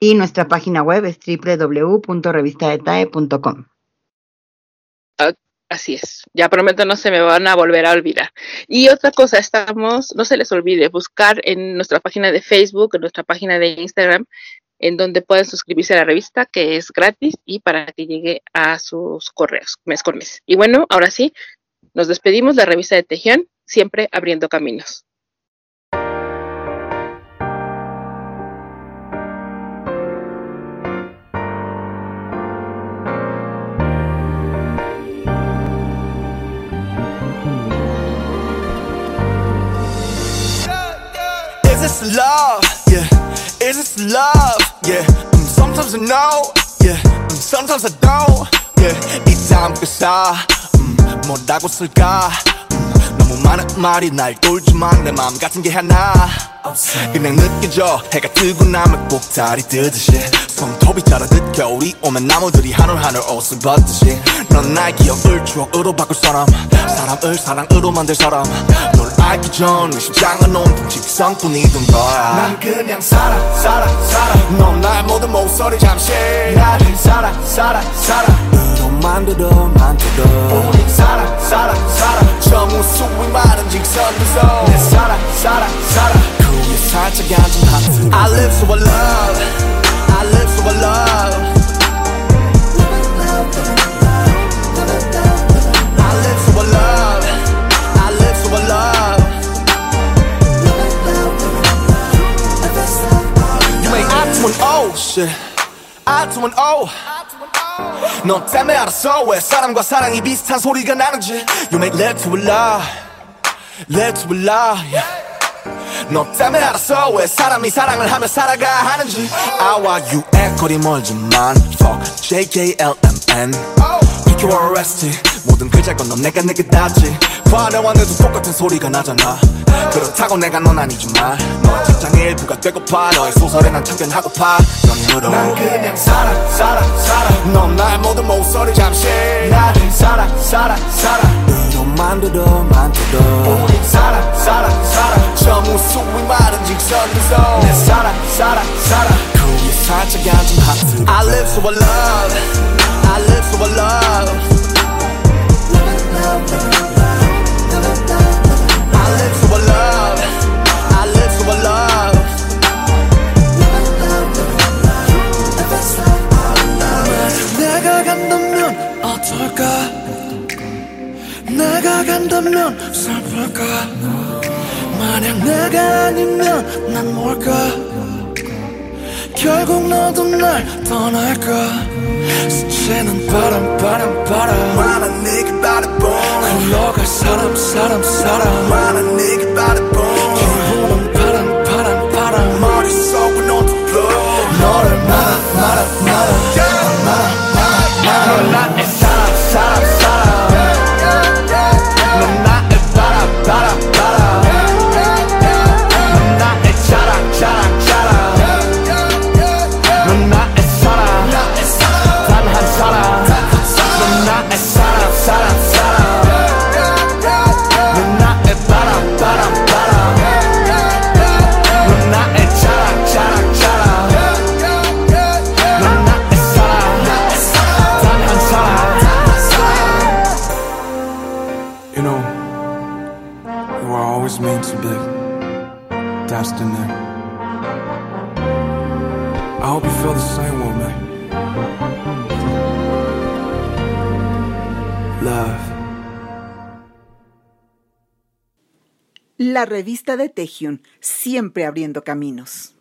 Y nuestra página web es www.revistadetae.com. Así es. Ya prometo no se me van a volver a olvidar. Y otra cosa, estamos, no se les olvide, buscar en nuestra página de Facebook, en nuestra página de Instagram, en donde pueden suscribirse a la revista, que es gratis y para que llegue a sus correos mes con mes. Y bueno, ahora sí, nos despedimos, la revista de Tejión, siempre abriendo caminos. Yeah. Mm, sometimes I know. Yeah. Mm, sometimes I don't. Yeah. 이 다음 끝사 음, 뭐라고 쓸까? 음, 너무 많은 말이 날 돌지만 내 마음 같은 게 하나. 그냥 느껴져 해가 뜨고 나면 꼭다리 뜨듯이 손톱이 자라듯 겨울이 오면 나무들이 하늘하늘 옷을 벗듯이 넌 나의 기억을 추억으로 바꿀 사람 사람을 사랑으로 만들 사람 널 알기 전 심장은 온통 직성뿐이던 거야 난 그냥 살아 살아 살아 넌 나의 모든 목소리 잠시 나를 살아 살아 살아 만들어 만들어 우리 살아 살아 살아 저 무수히 많은 직선 구성 내 살아 살아 살아 그 위에 살짝 앉은 하트 I live for love I live for love I live for love I live for love You make I to an O shit I to an O 너 때문에 알았어 왜 사람과 사랑이 비슷한 소리가 나는지 You make love to a lie Love to a lie yeah. 너 때문에 알았어. 왜 사람이 사랑을 하며 살아가 하는지. 아와 유의 거리 멀지만. Fuck. JKLMN arrested 모든 글자 건너 내가 내게 닿지. 과내와 내도 똑같은 소리가 나잖아. 그렇다고 내가 넌 아니지만. 너의 직장의 일부가 되고파. 너의 소설에 난 참견하고파. 연인으로 난 그냥 살아 살아 살아. 넌 나의 모든 목소리 잠시. 나를 살아 살아 살아 만들어 만들어 우리 살아 살아 살아 저 무수히 많은 직선 구성 내 살아 살아 살아 그 위에 살짝 앉은 하트 I live for love I live for love I live for love. I live for love. 내가 간다 내가 간다면 슬플까? 만약 내가 아니면 난 뭘까? 결국 너도 날 떠날까? 스치는 바람 바람 바람. 많은 네게 바라본 흘러갈 사람 사람 사람. 많은 네게 바라본 기분은 바람 바람 바람. 머릿속은 overflow 너를 말아 말아 말아 말아 말아 넌 나의 La revista de Taehyung, siempre abriendo caminos.